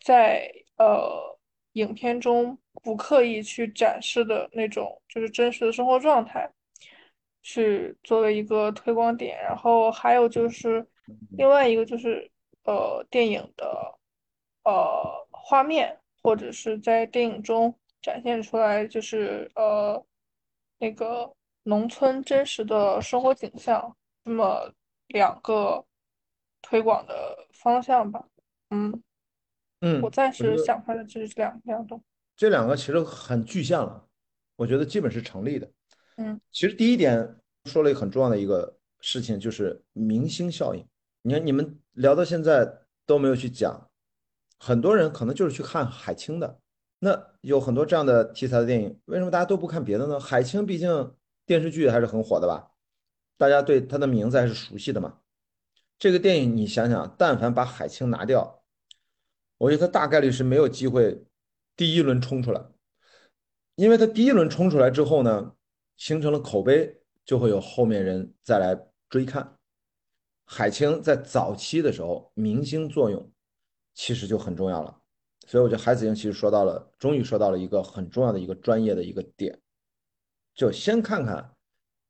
在呃影片中不刻意去展示的那种就是真实的生活状态，去作为一个推广点，然后还有就是另外一个就是呃电影的呃画面。或者是在电影中展现出来，就是呃那个农村真实的生活景象，这么两个推广的方向吧。嗯嗯，我暂时想出来的就是这两两种。这两个其实很具象了，我觉得基本是成立的。嗯，其实第一点说了一个很重要的一个事情，就是明星效应。你看你们聊到现在都没有去讲。很多人可能就是去看海清的，那有很多这样的题材的电影，为什么大家都不看别的呢？海清毕竟电视剧还是很火的吧，大家对她的名字还是熟悉的嘛。这个电影你想想，但凡把海清拿掉，我觉得他大概率是没有机会第一轮冲出来，因为他第一轮冲出来之后呢，形成了口碑，就会有后面人再来追看。海清在早期的时候，明星作用。其实就很重要了，所以我觉得海子英其实说到了，终于说到了一个很重要的一个专业的一个点，就先看看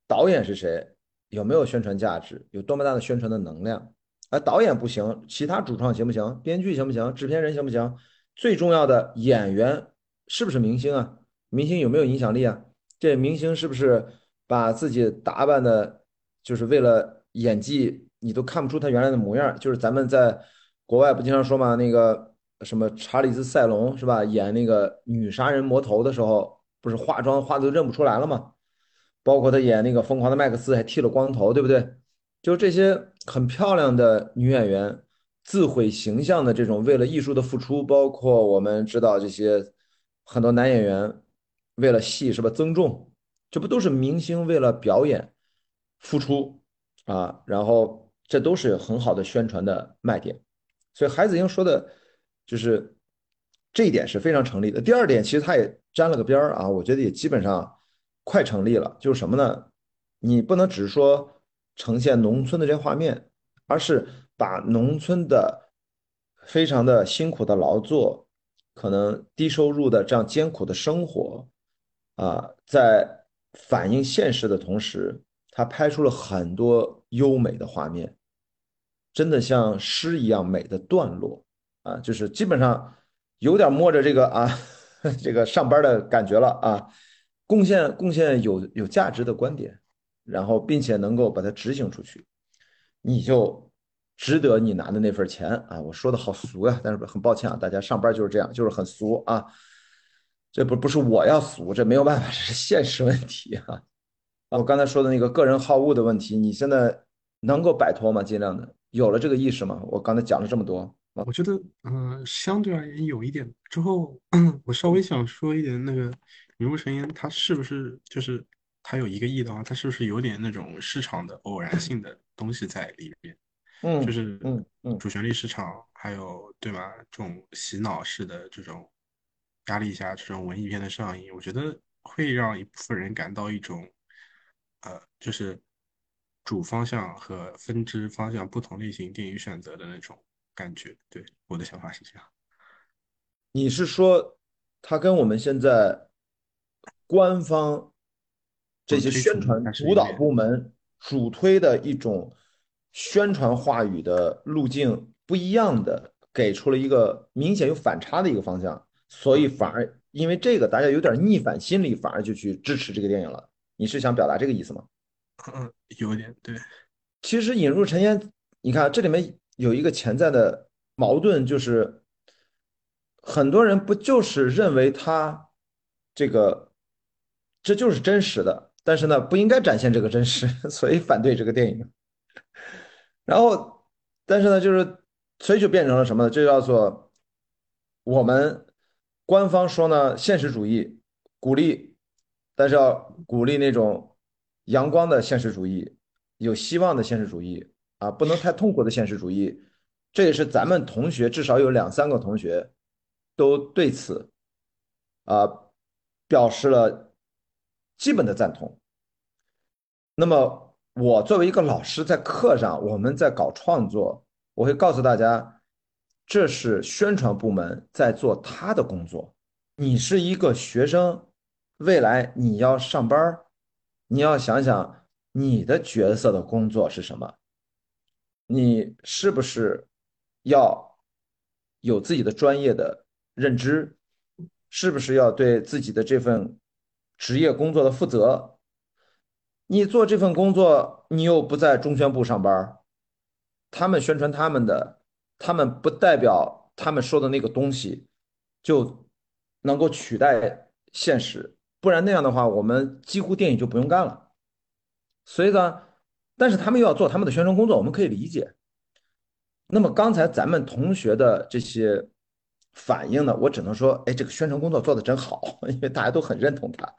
导演是谁，有没有宣传价值，有多么大的宣传的能量。而导演不行，其他主创行不行？编剧行不行？制片人行不行？最重要的演员是不是明星啊？明星有没有影响力啊？这明星是不是把自己打扮的，就是为了演技，你都看不出他原来的模样？就是咱们在。国外不经常说嘛，那个什么查理兹·塞隆是吧？演那个女杀人魔头的时候，不是化妆化的都认不出来了吗？包括他演那个疯狂的麦克斯还剃了光头，对不对？就这些很漂亮的女演员，自毁形象的这种为了艺术的付出，包括我们知道这些很多男演员为了戏是吧增重，这不都是明星为了表演付出啊？然后这都是很好的宣传的卖点。所以海子英说的，就是这一点是非常成立的。第二点，其实他也沾了个边儿啊，我觉得也基本上快成立了。就是什么呢？你不能只是说呈现农村的这画面，而是把农村的非常的辛苦的劳作，可能低收入的这样艰苦的生活，啊，在反映现实的同时，他拍出了很多优美的画面，真的像诗一样美的段落啊，就是基本上有点摸着这个啊，这个上班的感觉了啊，贡献贡献有有价值的观点，然后并且能够把它执行出去，你就值得你拿的那份钱啊！我说的好俗呀，但是很抱歉啊，大家上班就是这样，就是很俗啊。这不不是我要俗，这没有办法，这是现实问题啊。我刚才说的那个个人好恶的问题，你现在能够摆脱吗？尽量的，有了这个意识吗？我刚才讲了这么多，我觉得，嗯、相对而言有一点。之后，我稍微想说一点，那个引入尘烟，它是不是就是它有一个亿的话，它是不是有点那种市场的偶然性的东西在里面？嗯，就是嗯嗯主旋律市场，还有对吧？这种洗脑式的这种压力下，这种文艺片的上映，我觉得会让一部分人感到一种，呃，就是主方向和分支方向不同类型电影选择的那种感觉。对，我的想法是这样。你是说它跟我们现在官方这些宣传主导部门主推的一种宣传话语的路径不一样的，给出了一个明显有反差的一个方向，所以反而因为这个大家有点逆反心理，反而就去支持这个电影了。你是想表达这个意思吗？嗯，有点对。其实引入尘烟，你看这里面有一个潜在的矛盾，就是很多人不就是认为他这个这就是真实的，但是呢不应该展现这个真实，所以反对这个电影。然后，但是呢，就是所以就变成了什么呢？这叫做我们官方说呢，现实主义鼓励，但是要鼓励那种阳光的现实主义，有希望的现实主义啊，不能太痛苦的现实主义。这也是咱们同学至少有两三个同学都对此啊表示了基本的赞同。那么我作为一个老师，在课上我们在搞创作，我会告诉大家，这是宣传部门在做他的工作。你是一个学生，未来你要上班，你要想想你的角色的工作是什么，你是不是要有自己的专业的认知，是不是要对自己的这份职业工作的负责？你做这份工作，你又不在中宣部上班，他们宣传他们的，他们不代表他们说的那个东西就能够取代现实，不然那样的话，我们几乎电影就不用干了。所以呢，但是他们又要做他们的宣传工作，我们可以理解。那么刚才咱们同学的这些反应呢，我只能说，哎，这个宣传工作做得真好，因为大家都很认同他。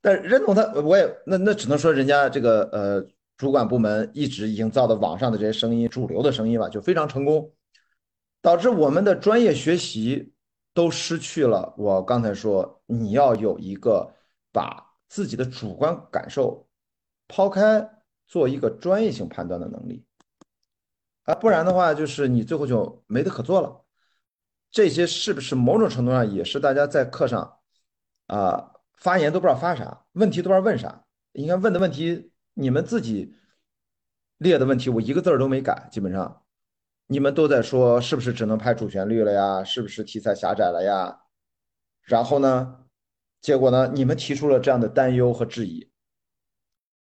但认同他，我也那那只能说人家这个呃主管部门一直营造的网上的这些声音，主流的声音吧，就非常成功，导致我们的专业学习都失去了。我刚才说，你要有一个把自己的主观感受抛开，做一个专业性判断的能力。啊，不然的话，就是你最后就没得可做了。这些是不是某种程度上也是大家在课上啊发言都不知道发啥，问题都不知道问啥？应该问的问题，你们自己列的问题，我一个字儿都没改，基本上你们都在说是不是只能拍主旋律了呀？是不是题材狭窄了呀？然后呢，结果呢，你们提出了这样的担忧和质疑，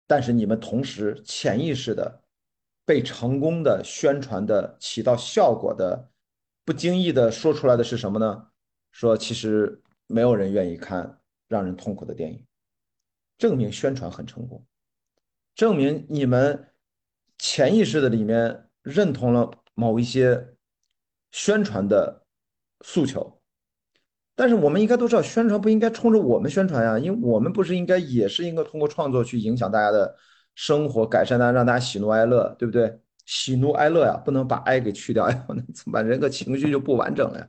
但是你们同时潜意识的。被成功的宣传的起到效果的，不经意的说出来的是什么呢？说其实没有人愿意看让人痛苦的电影，证明宣传很成功，证明你们潜意识的里面认同了某一些宣传的诉求。但是我们应该都知道，宣传不应该冲着我们宣传呀，因为我们不是应该也是应该通过创作去影响大家的。生活改善大家，让大家喜怒哀乐，对不对？喜怒哀乐呀，不能把哀给去掉呀，那怎么办？人个情绪就不完整了呀。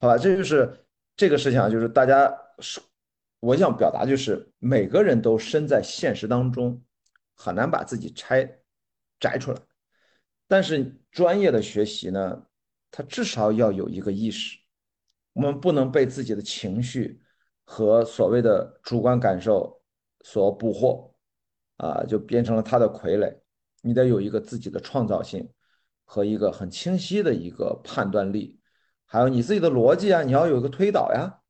好吧？这就是这个事情啊，就是大家是，我想表达就是每个人都身在现实当中，很难把自己拆摘出来。但是专业的学习呢，它至少要有一个意识，我们不能被自己的情绪和所谓的主观感受所捕获，啊，就变成了他的傀儡。你得有一个自己的创造性和一个很清晰的一个判断力，还有你自己的逻辑啊，你要有一个推导呀，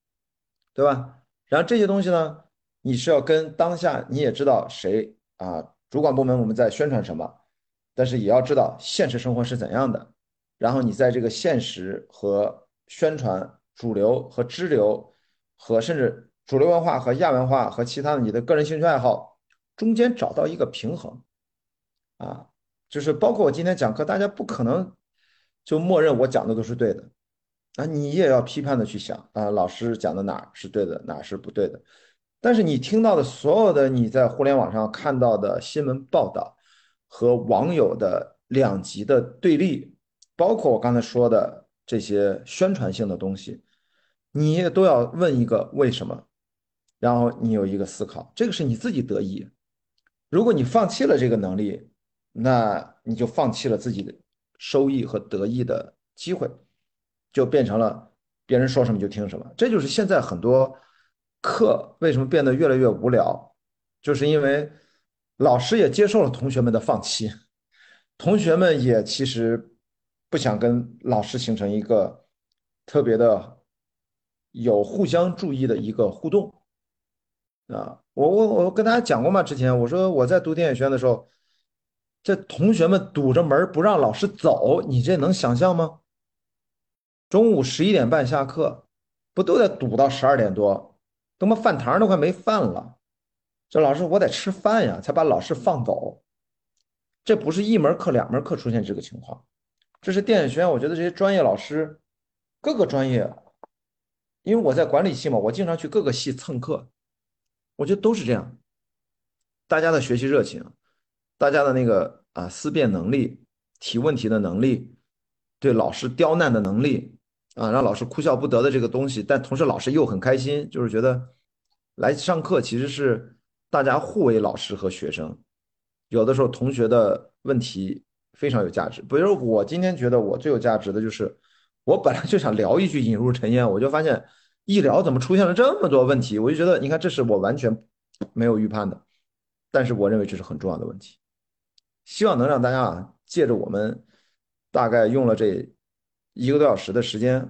对吧？然后这些东西呢，你是要跟当下你也知道谁啊，主管部门我们在宣传什么。但是也要知道现实生活是怎样的，然后你在这个现实和宣传主流和支流和甚至主流文化和亚文化和其他的你的个人兴趣爱好中间找到一个平衡，啊，就是包括我今天讲课，大家不可能就默认我讲的都是对的，啊，你也要批判的去想啊，老师讲的哪是对的，哪是不对的，但是你听到的所有的你在互联网上看到的新闻报道。和网友的两极的对立，包括我刚才说的这些宣传性的东西，你也都要问一个为什么，然后你有一个思考，这个是你自己得意。如果你放弃了这个能力，那你就放弃了自己的收益和得意的机会，就变成了别人说什么就听什么。这就是现在很多课为什么变得越来越无聊，就是因为。老师也接受了同学们的放弃，同学们也其实不想跟老师形成一个特别的有互相注意的一个互动啊！我我我跟大家讲过嘛，之前我说我在读电影学院的时候，这同学们堵着门不让老师走，你这能想象吗？中午十一点半下课，不都得堵到十二点多？他妈饭堂都快没饭了。这老师，我得吃饭呀，才把老师放走。这不是一门课、两门课出现这个情况，这是电影学院。我觉得这些专业老师，各个专业，因为我在管理系嘛，我经常去各个系蹭课，我觉得都是这样。大家的学习热情，大家的那个啊思辨能力、提问题的能力，对老师刁难的能力啊，让老师哭笑不得的这个东西，但同时老师又很开心，就是觉得来上课其实是。大家互为老师和学生，有的时候同学的问题非常有价值。比如我今天觉得我最有价值的就是，我本来就想聊一句引入尘烟，我就发现一聊怎么出现了这么多问题，我就觉得你看这是我完全没有预判的，但是我认为这是很重要的问题。希望能让大家啊借着我们大概用了这一个多小时的时间，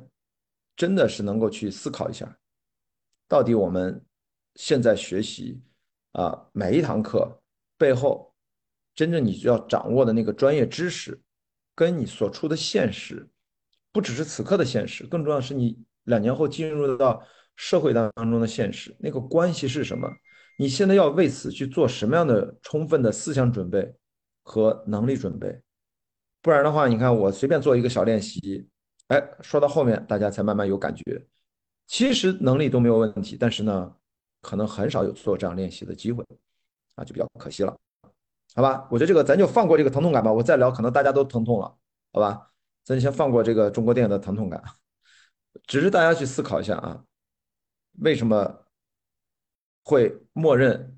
真的是能够去思考一下，到底我们现在学习。啊，每一堂课背后，真正你需要掌握的那个专业知识，跟你所处的现实，不只是此刻的现实，更重要的是你两年后进入到社会当中的现实，那个关系是什么？你现在要为此去做什么样的充分的思想准备和能力准备？不然的话，你看我随便做一个小练习，哎，说到后面大家才慢慢有感觉，其实能力都没有问题，但是呢？可能很少有做这样练习的机会，啊，就比较可惜了，好吧？我觉得这个咱就放过这个疼痛感吧，我再聊可能大家都疼痛了，好吧？咱先放过这个中国电影的疼痛感，只是大家去思考一下啊，为什么会默认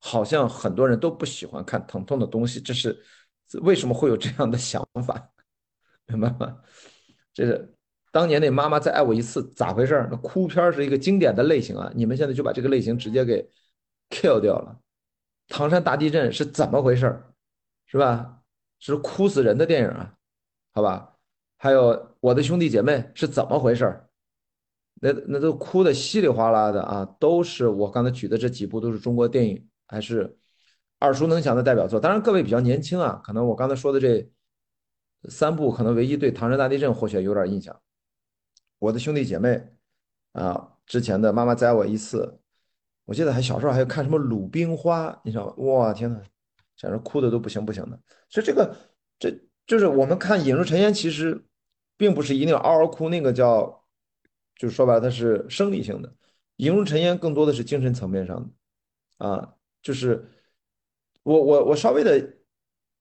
好像很多人都不喜欢看疼痛的东西？这是为什么会有这样的想法？明白吗？这是。当年那妈妈再爱我一次咋回事？那哭片是一个经典的类型啊，你们现在就把这个类型直接给 kill 掉了。唐山大地震是怎么回事？是吧？是哭死人的电影啊，好吧？还有我的兄弟姐妹是怎么回事？那那都哭的稀里哗啦的啊，都是我刚才举的这几部都是中国电影，还是耳熟能详的代表作。当然各位比较年轻啊，可能我刚才说的这三部，可能唯一对唐山大地震或许有点印象。我的兄弟姐妹啊，之前的妈妈载我一次，我记得还小时候还有看什么《鲁冰花》，你知道吗？哇，天呐，简直哭的都不行不行的。所以这个，这就是我们看《引入尘烟》，其实并不是一定要嗷嗷哭，那个叫，就是说白了，它是生理性的；《引入尘烟》更多的是精神层面上的。啊，就是我我我稍微的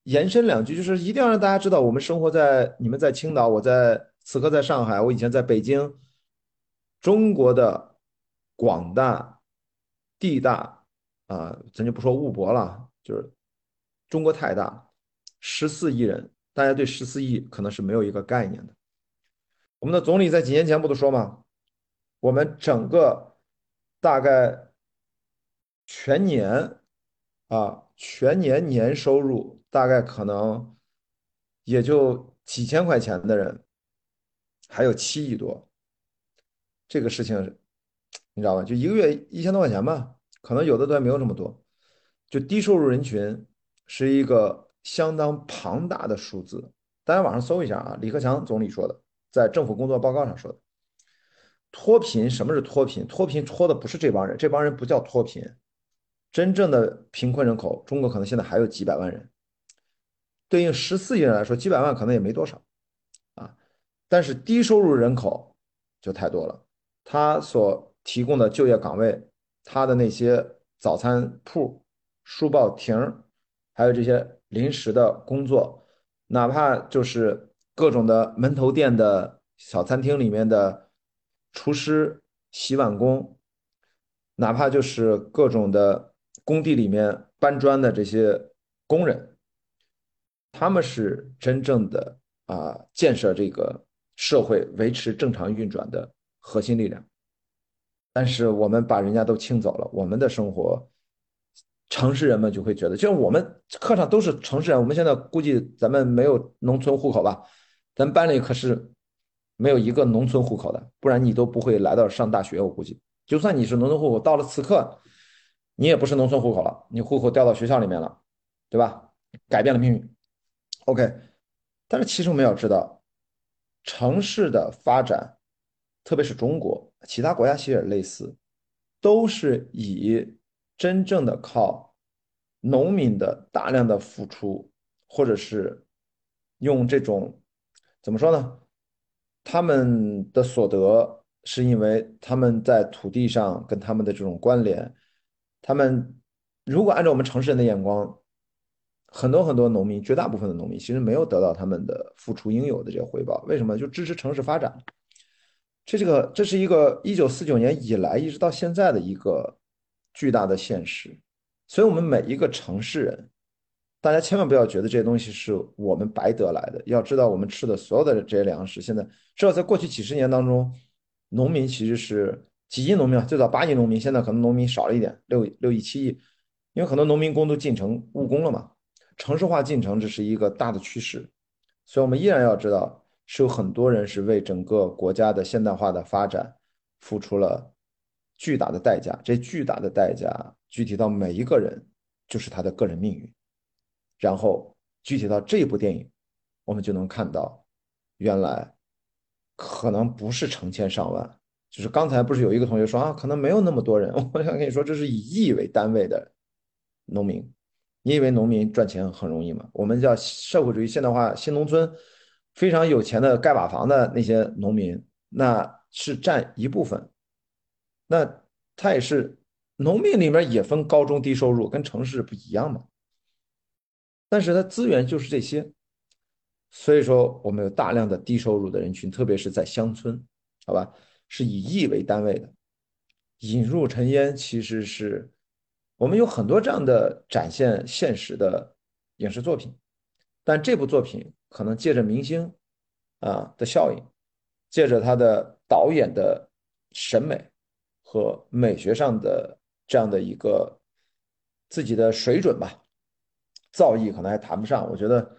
延伸两句，就是一定要让大家知道，我们生活在你们在青岛，我在。此刻在上海，我以前在北京，中国的广大地大啊，咱就不说物博了，就是中国太大，十四亿人，大家对十四亿可能是没有一个概念的。我们的总理在几年前不都说吗？我们整个大概全年啊，全年年收入大概可能也就几千块钱的人，还有七亿多。这个事情你知道吧？就一个月一千多块钱吧，可能有的都还没有这么多。就低收入人群是一个相当庞大的数字，大家网上搜一下啊，李克强总理说的，在政府工作报告上说的。脱贫，什么是脱贫？脱贫脱的不是这帮人，这帮人不叫脱贫。真正的贫困人口，中国可能现在还有几百万人，对应十四亿人来说，几百万可能也没多少啊。但是低收入人口就太多了，他所提供的就业岗位，他的那些早餐铺、书报亭，还有这些临时的工作，哪怕就是各种的门头店的小餐厅里面的。厨师、洗碗工，哪怕就是各种的工地里面搬砖的这些工人，他们是真正的啊建设这个社会、维持正常运转的核心力量。但是我们把人家都清走了，我们的生活，城市人们就会觉得，就像我们课上都是城市人，我们现在估计咱们没有农村户口吧？咱班里可是。没有一个农村户口的，不然你都不会来到上大学。我估计，就算你是农村户口，到了此刻，你也不是农村户口了，你户口调到学校里面了，对吧？改变了命运。OK，但是其实我们要知道，城市的发展，特别是中国，其他国家其实也类似，都是以真正的靠农民的大量的付出，或者是用这种怎么说呢？他们的所得是因为他们在土地上跟他们的这种关联。他们如果按照我们城市人的眼光，很多很多农民，绝大部分的农民其实没有得到他们的付出应有的这个回报。为什么？就支持城市发展。这这个这是一个一九四九年以来一直到现在的一个巨大的现实。所以，我们每一个城市人。大家千万不要觉得这些东西是我们白得来的。要知道，我们吃的所有的这些粮食，现在至少在过去几十年当中，农民其实是几亿农民啊，最早八亿农民，现在可能农民少了一点，六六亿七亿，因为很多农民工都进城务工了嘛。城市化进程这是一个大的趋势，所以我们依然要知道，是有很多人是为整个国家的现代化的发展付出了巨大的代价。这巨大的代价，具体到每一个人，就是他的个人命运。然后具体到这部电影，我们就能看到，原来可能不是成千上万，就是刚才不是有一个同学说啊，可能没有那么多人。我想跟你说，这是以亿为单位的农民。你以为农民赚钱很容易吗？我们叫社会主义现代化新农村，非常有钱的盖瓦房的那些农民，那是占一部分。那他也是农民里面也分高中低收入，跟城市不一样嘛？但是他资源就是这些，所以说我们有大量的低收入的人群，特别是在乡村，好吧，是以亿为单位的。引入尘烟其实是我们有很多这样的展现现实的影视作品，但这部作品可能借着明星啊的效应，借着他的导演的审美和美学上的这样的一个自己的水准吧。造诣可能还谈不上，我觉得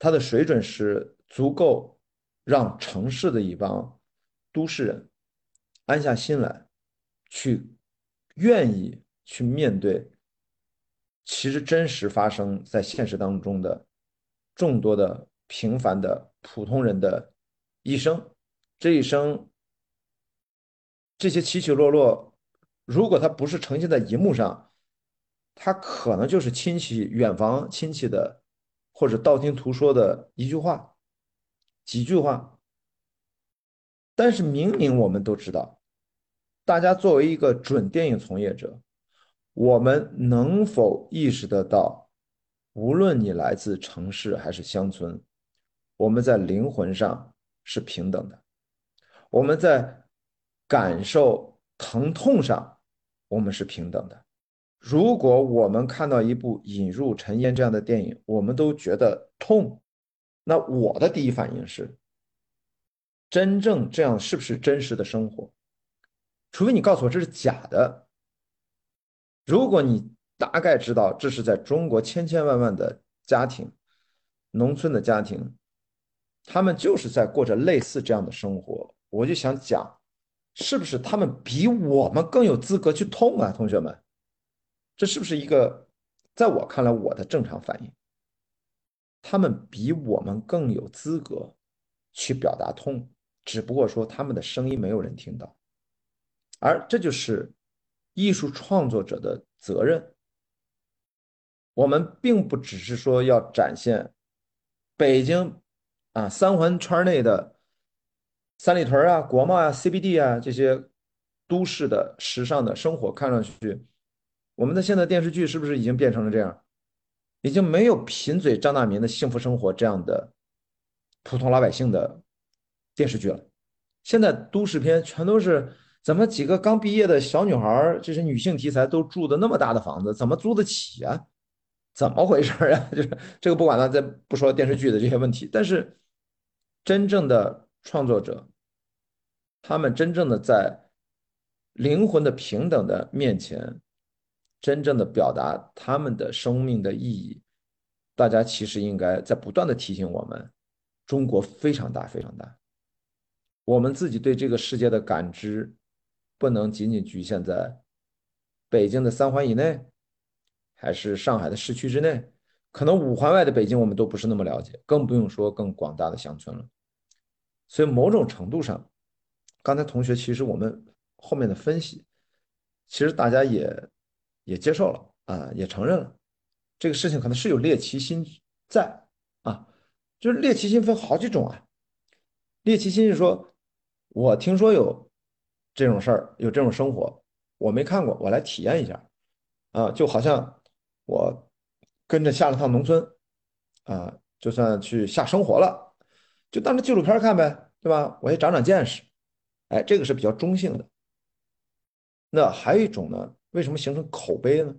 他的水准是足够让城市的一帮都市人安下心来，去愿意去面对其实真实发生在现实当中的众多的平凡的普通人的一生。这一生这些起起落落，如果他不是呈现在荧幕上。他可能就是亲戚远房亲戚的，或者道听途说的一句话、几句话。但是明明我们都知道，大家作为一个准电影从业者，我们能否意识得到，无论你来自城市还是乡村，我们在灵魂上是平等的，我们在感受疼痛上，我们是平等的。如果我们看到一部《引入尘烟》这样的电影，我们都觉得痛，那我的第一反应是：真正这样是不是真实的生活？除非你告诉我这是假的。如果你大概知道这是在中国千千万万的家庭、农村的家庭，他们就是在过着类似这样的生活，我就想讲，是不是他们比我们更有资格去痛啊，同学们？这是不是一个，在我看来我的正常反应？他们比我们更有资格去表达痛，只不过说他们的声音没有人听到，而这就是艺术创作者的责任。我们并不只是说要展现北京啊三环圈内的三里屯啊、国贸啊、CBD 啊这些都市的时尚的生活，看上去。我们的现在电视剧是不是已经变成了这样？已经没有贫嘴张大民的幸福生活这样的普通老百姓的电视剧了。现在都市片全都是怎么几个刚毕业的小女孩，这是女性题材，都住的那么大的房子，怎么租得起啊？怎么回事啊？就是这个不管了，再不说电视剧的这些问题。但是真正的创作者，他们真正的在灵魂的平等的面前。真正的表达他们的生命的意义，大家其实应该在不断的提醒我们：中国非常大，非常大。我们自己对这个世界的感知，不能仅仅局限在北京的三环以内，还是上海的市区之内。可能五环外的北京，我们都不是那么了解，更不用说更广大的乡村了。所以，某种程度上，刚才同学其实我们后面的分析，其实大家也。也接受了啊，也承认了这个事情可能是有猎奇心在啊，就是猎奇心分好几种啊。猎奇心是说，我听说有这种事儿，有这种生活，我没看过，我来体验一下啊，就好像我跟着下了趟农村啊，就算去下生活了，就当着纪录片看呗，对吧？我也长长见识，哎，这个是比较中性的。那还有一种呢？为什么形成口碑呢？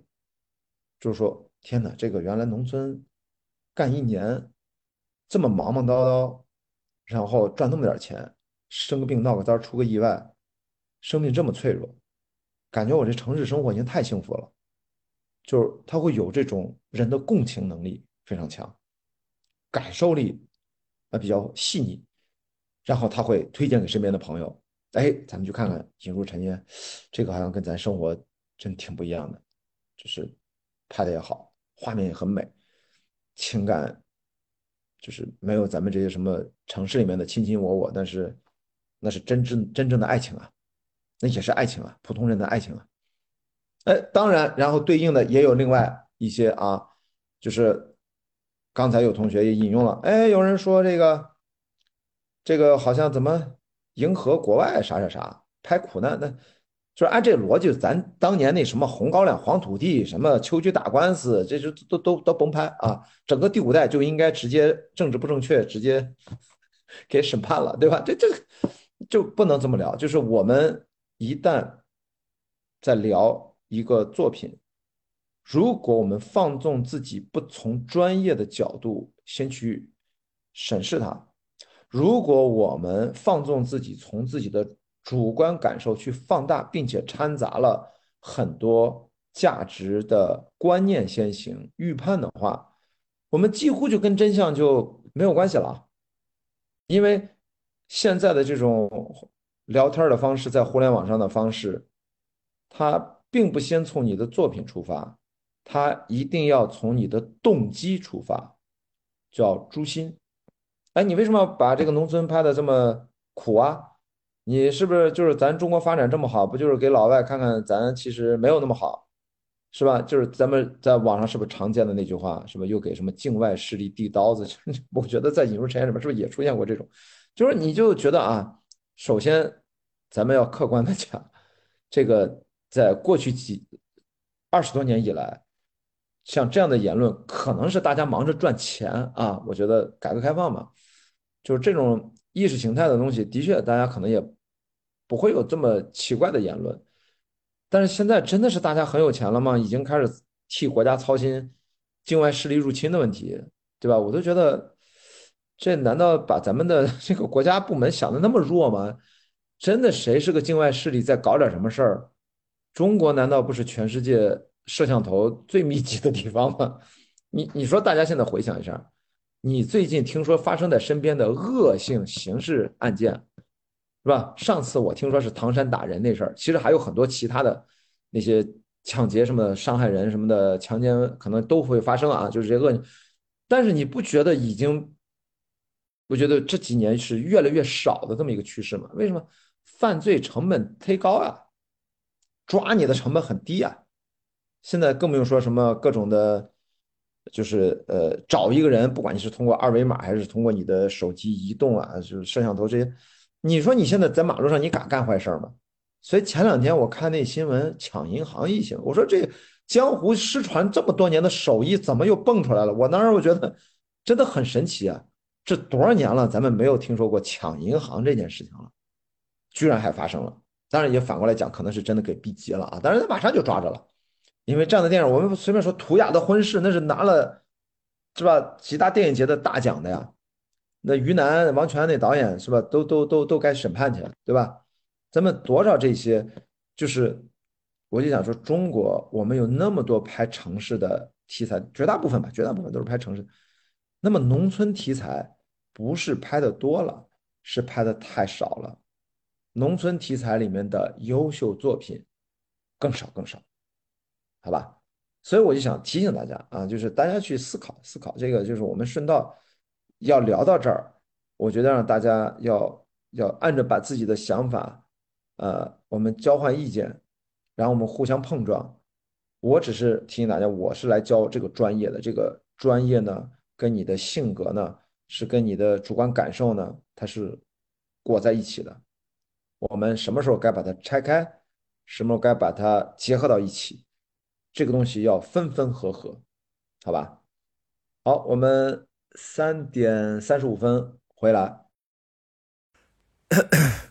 就是说，天哪，这个原来农村干一年这么忙忙叨叨，然后赚那么点钱，生个病闹个灾出个意外，生命这么脆弱，感觉我这城市生活已经太幸福了。就是他会有这种人的共情能力非常强，感受力啊比较细腻，然后他会推荐给身边的朋友，哎，咱们去看看《引入尘烟》，这个好像跟咱生活。真挺不一样的，就是拍的也好，画面也很美，情感就是没有咱们这些什么城市里面的卿卿我我，但是那是真正真正的爱情啊，那也是爱情啊，普通人的爱情啊。哎，当然，然后对应的也有另外一些啊，就是刚才有同学也引用了，哎，有人说这个这个好像怎么迎合国外啥啥啥，拍苦难那。就是按这逻辑，咱当年那什么红高粱、黄土地，什么秋菊打官司，这就都都都甭拍啊！整个第五代就应该直接政治不正确，直接 给审判了，对吧？这这就不能这么聊。就是我们一旦在聊一个作品，如果我们放纵自己，不从专业的角度先去审视它，如果我们放纵自己，从自己的主观感受去放大，并且掺杂了很多价值的观念先行预判的话，我们几乎就跟真相就没有关系了。因为现在的这种聊天的方式，在互联网上的方式，它并不先从你的作品出发，它一定要从你的动机出发，叫诛心。哎，你为什么把这个农村拍的这么苦啊？你是不是就是咱中国发展这么好，不就是给老外看看咱其实没有那么好，是吧？就是咱们在网上是不是常见的那句话，是不是又给什么境外势力递刀子？我觉得在引入产业里面是不是也出现过这种？就是你就觉得啊，首先咱们要客观的讲，这个在过去几二十多年以来，像这样的言论，可能是大家忙着赚钱啊。我觉得改革开放嘛，就是这种。意识形态的东西，的确，大家可能也不会有这么奇怪的言论。但是现在真的是大家很有钱了吗？已经开始替国家操心境外势力入侵的问题，对吧？我都觉得，这难道把咱们的 这个国家部门想的那么弱吗？真的谁是个境外势力在搞点什么事儿？中国难道不是全世界摄像头最密集的地方吗？你你说大家现在回想一下，你最近听说发生在身边的恶性刑事案件？是吧？上次我听说是唐山打人那事儿，其实还有很多其他的那些抢劫什么的、伤害人什么的、强奸，可能都会发生啊。就是这些恶，但是你不觉得已经？我觉得这几年是越来越少的这么一个趋势嘛？为什么？犯罪成本忒高啊，抓你的成本很低啊。现在更不用说什么各种的，就是呃，找一个人，不管你是通过二维码还是通过你的手机移动啊，就是摄像头这些。你说你现在在马路上，你敢干坏事吗？所以前两天我看那新闻抢银行一行，我说这江湖失传这么多年的手艺怎么又蹦出来了？我当时我觉得真的很神奇啊！这多少年了，咱们没有听说过抢银行这件事情了，居然还发生了。当然也反过来讲，可能是真的给逼急了啊！当然他马上就抓着了，因为这样的电影，我们随便说《图雅的婚事》，那是拿了是吧几大电影节的大奖的呀。那于南、王全安那导演是吧？都都都都该审判去了，对吧？咱们多少这些，就是我就想说，中国我们有那么多拍城市的题材，绝大部分吧，绝大部分都是拍城市。那么农村题材不是拍的多了，是拍的太少了。农村题材里面的优秀作品更少更少，好吧？所以我就想提醒大家啊，就是大家去思考思考这个，就是我们顺道。要聊到这儿，我觉得让大家要要按着把自己的想法，呃，我们交换意见，然后我们互相碰撞。我只是提醒大家，我是来教这个专业的，这个专业呢，跟你的性格呢，是跟你的主观感受呢，它是裹在一起的。我们什么时候该把它拆开，什么时候该把它结合到一起，这个东西要分分合合，好吧？好，我们。三点三十五分回来。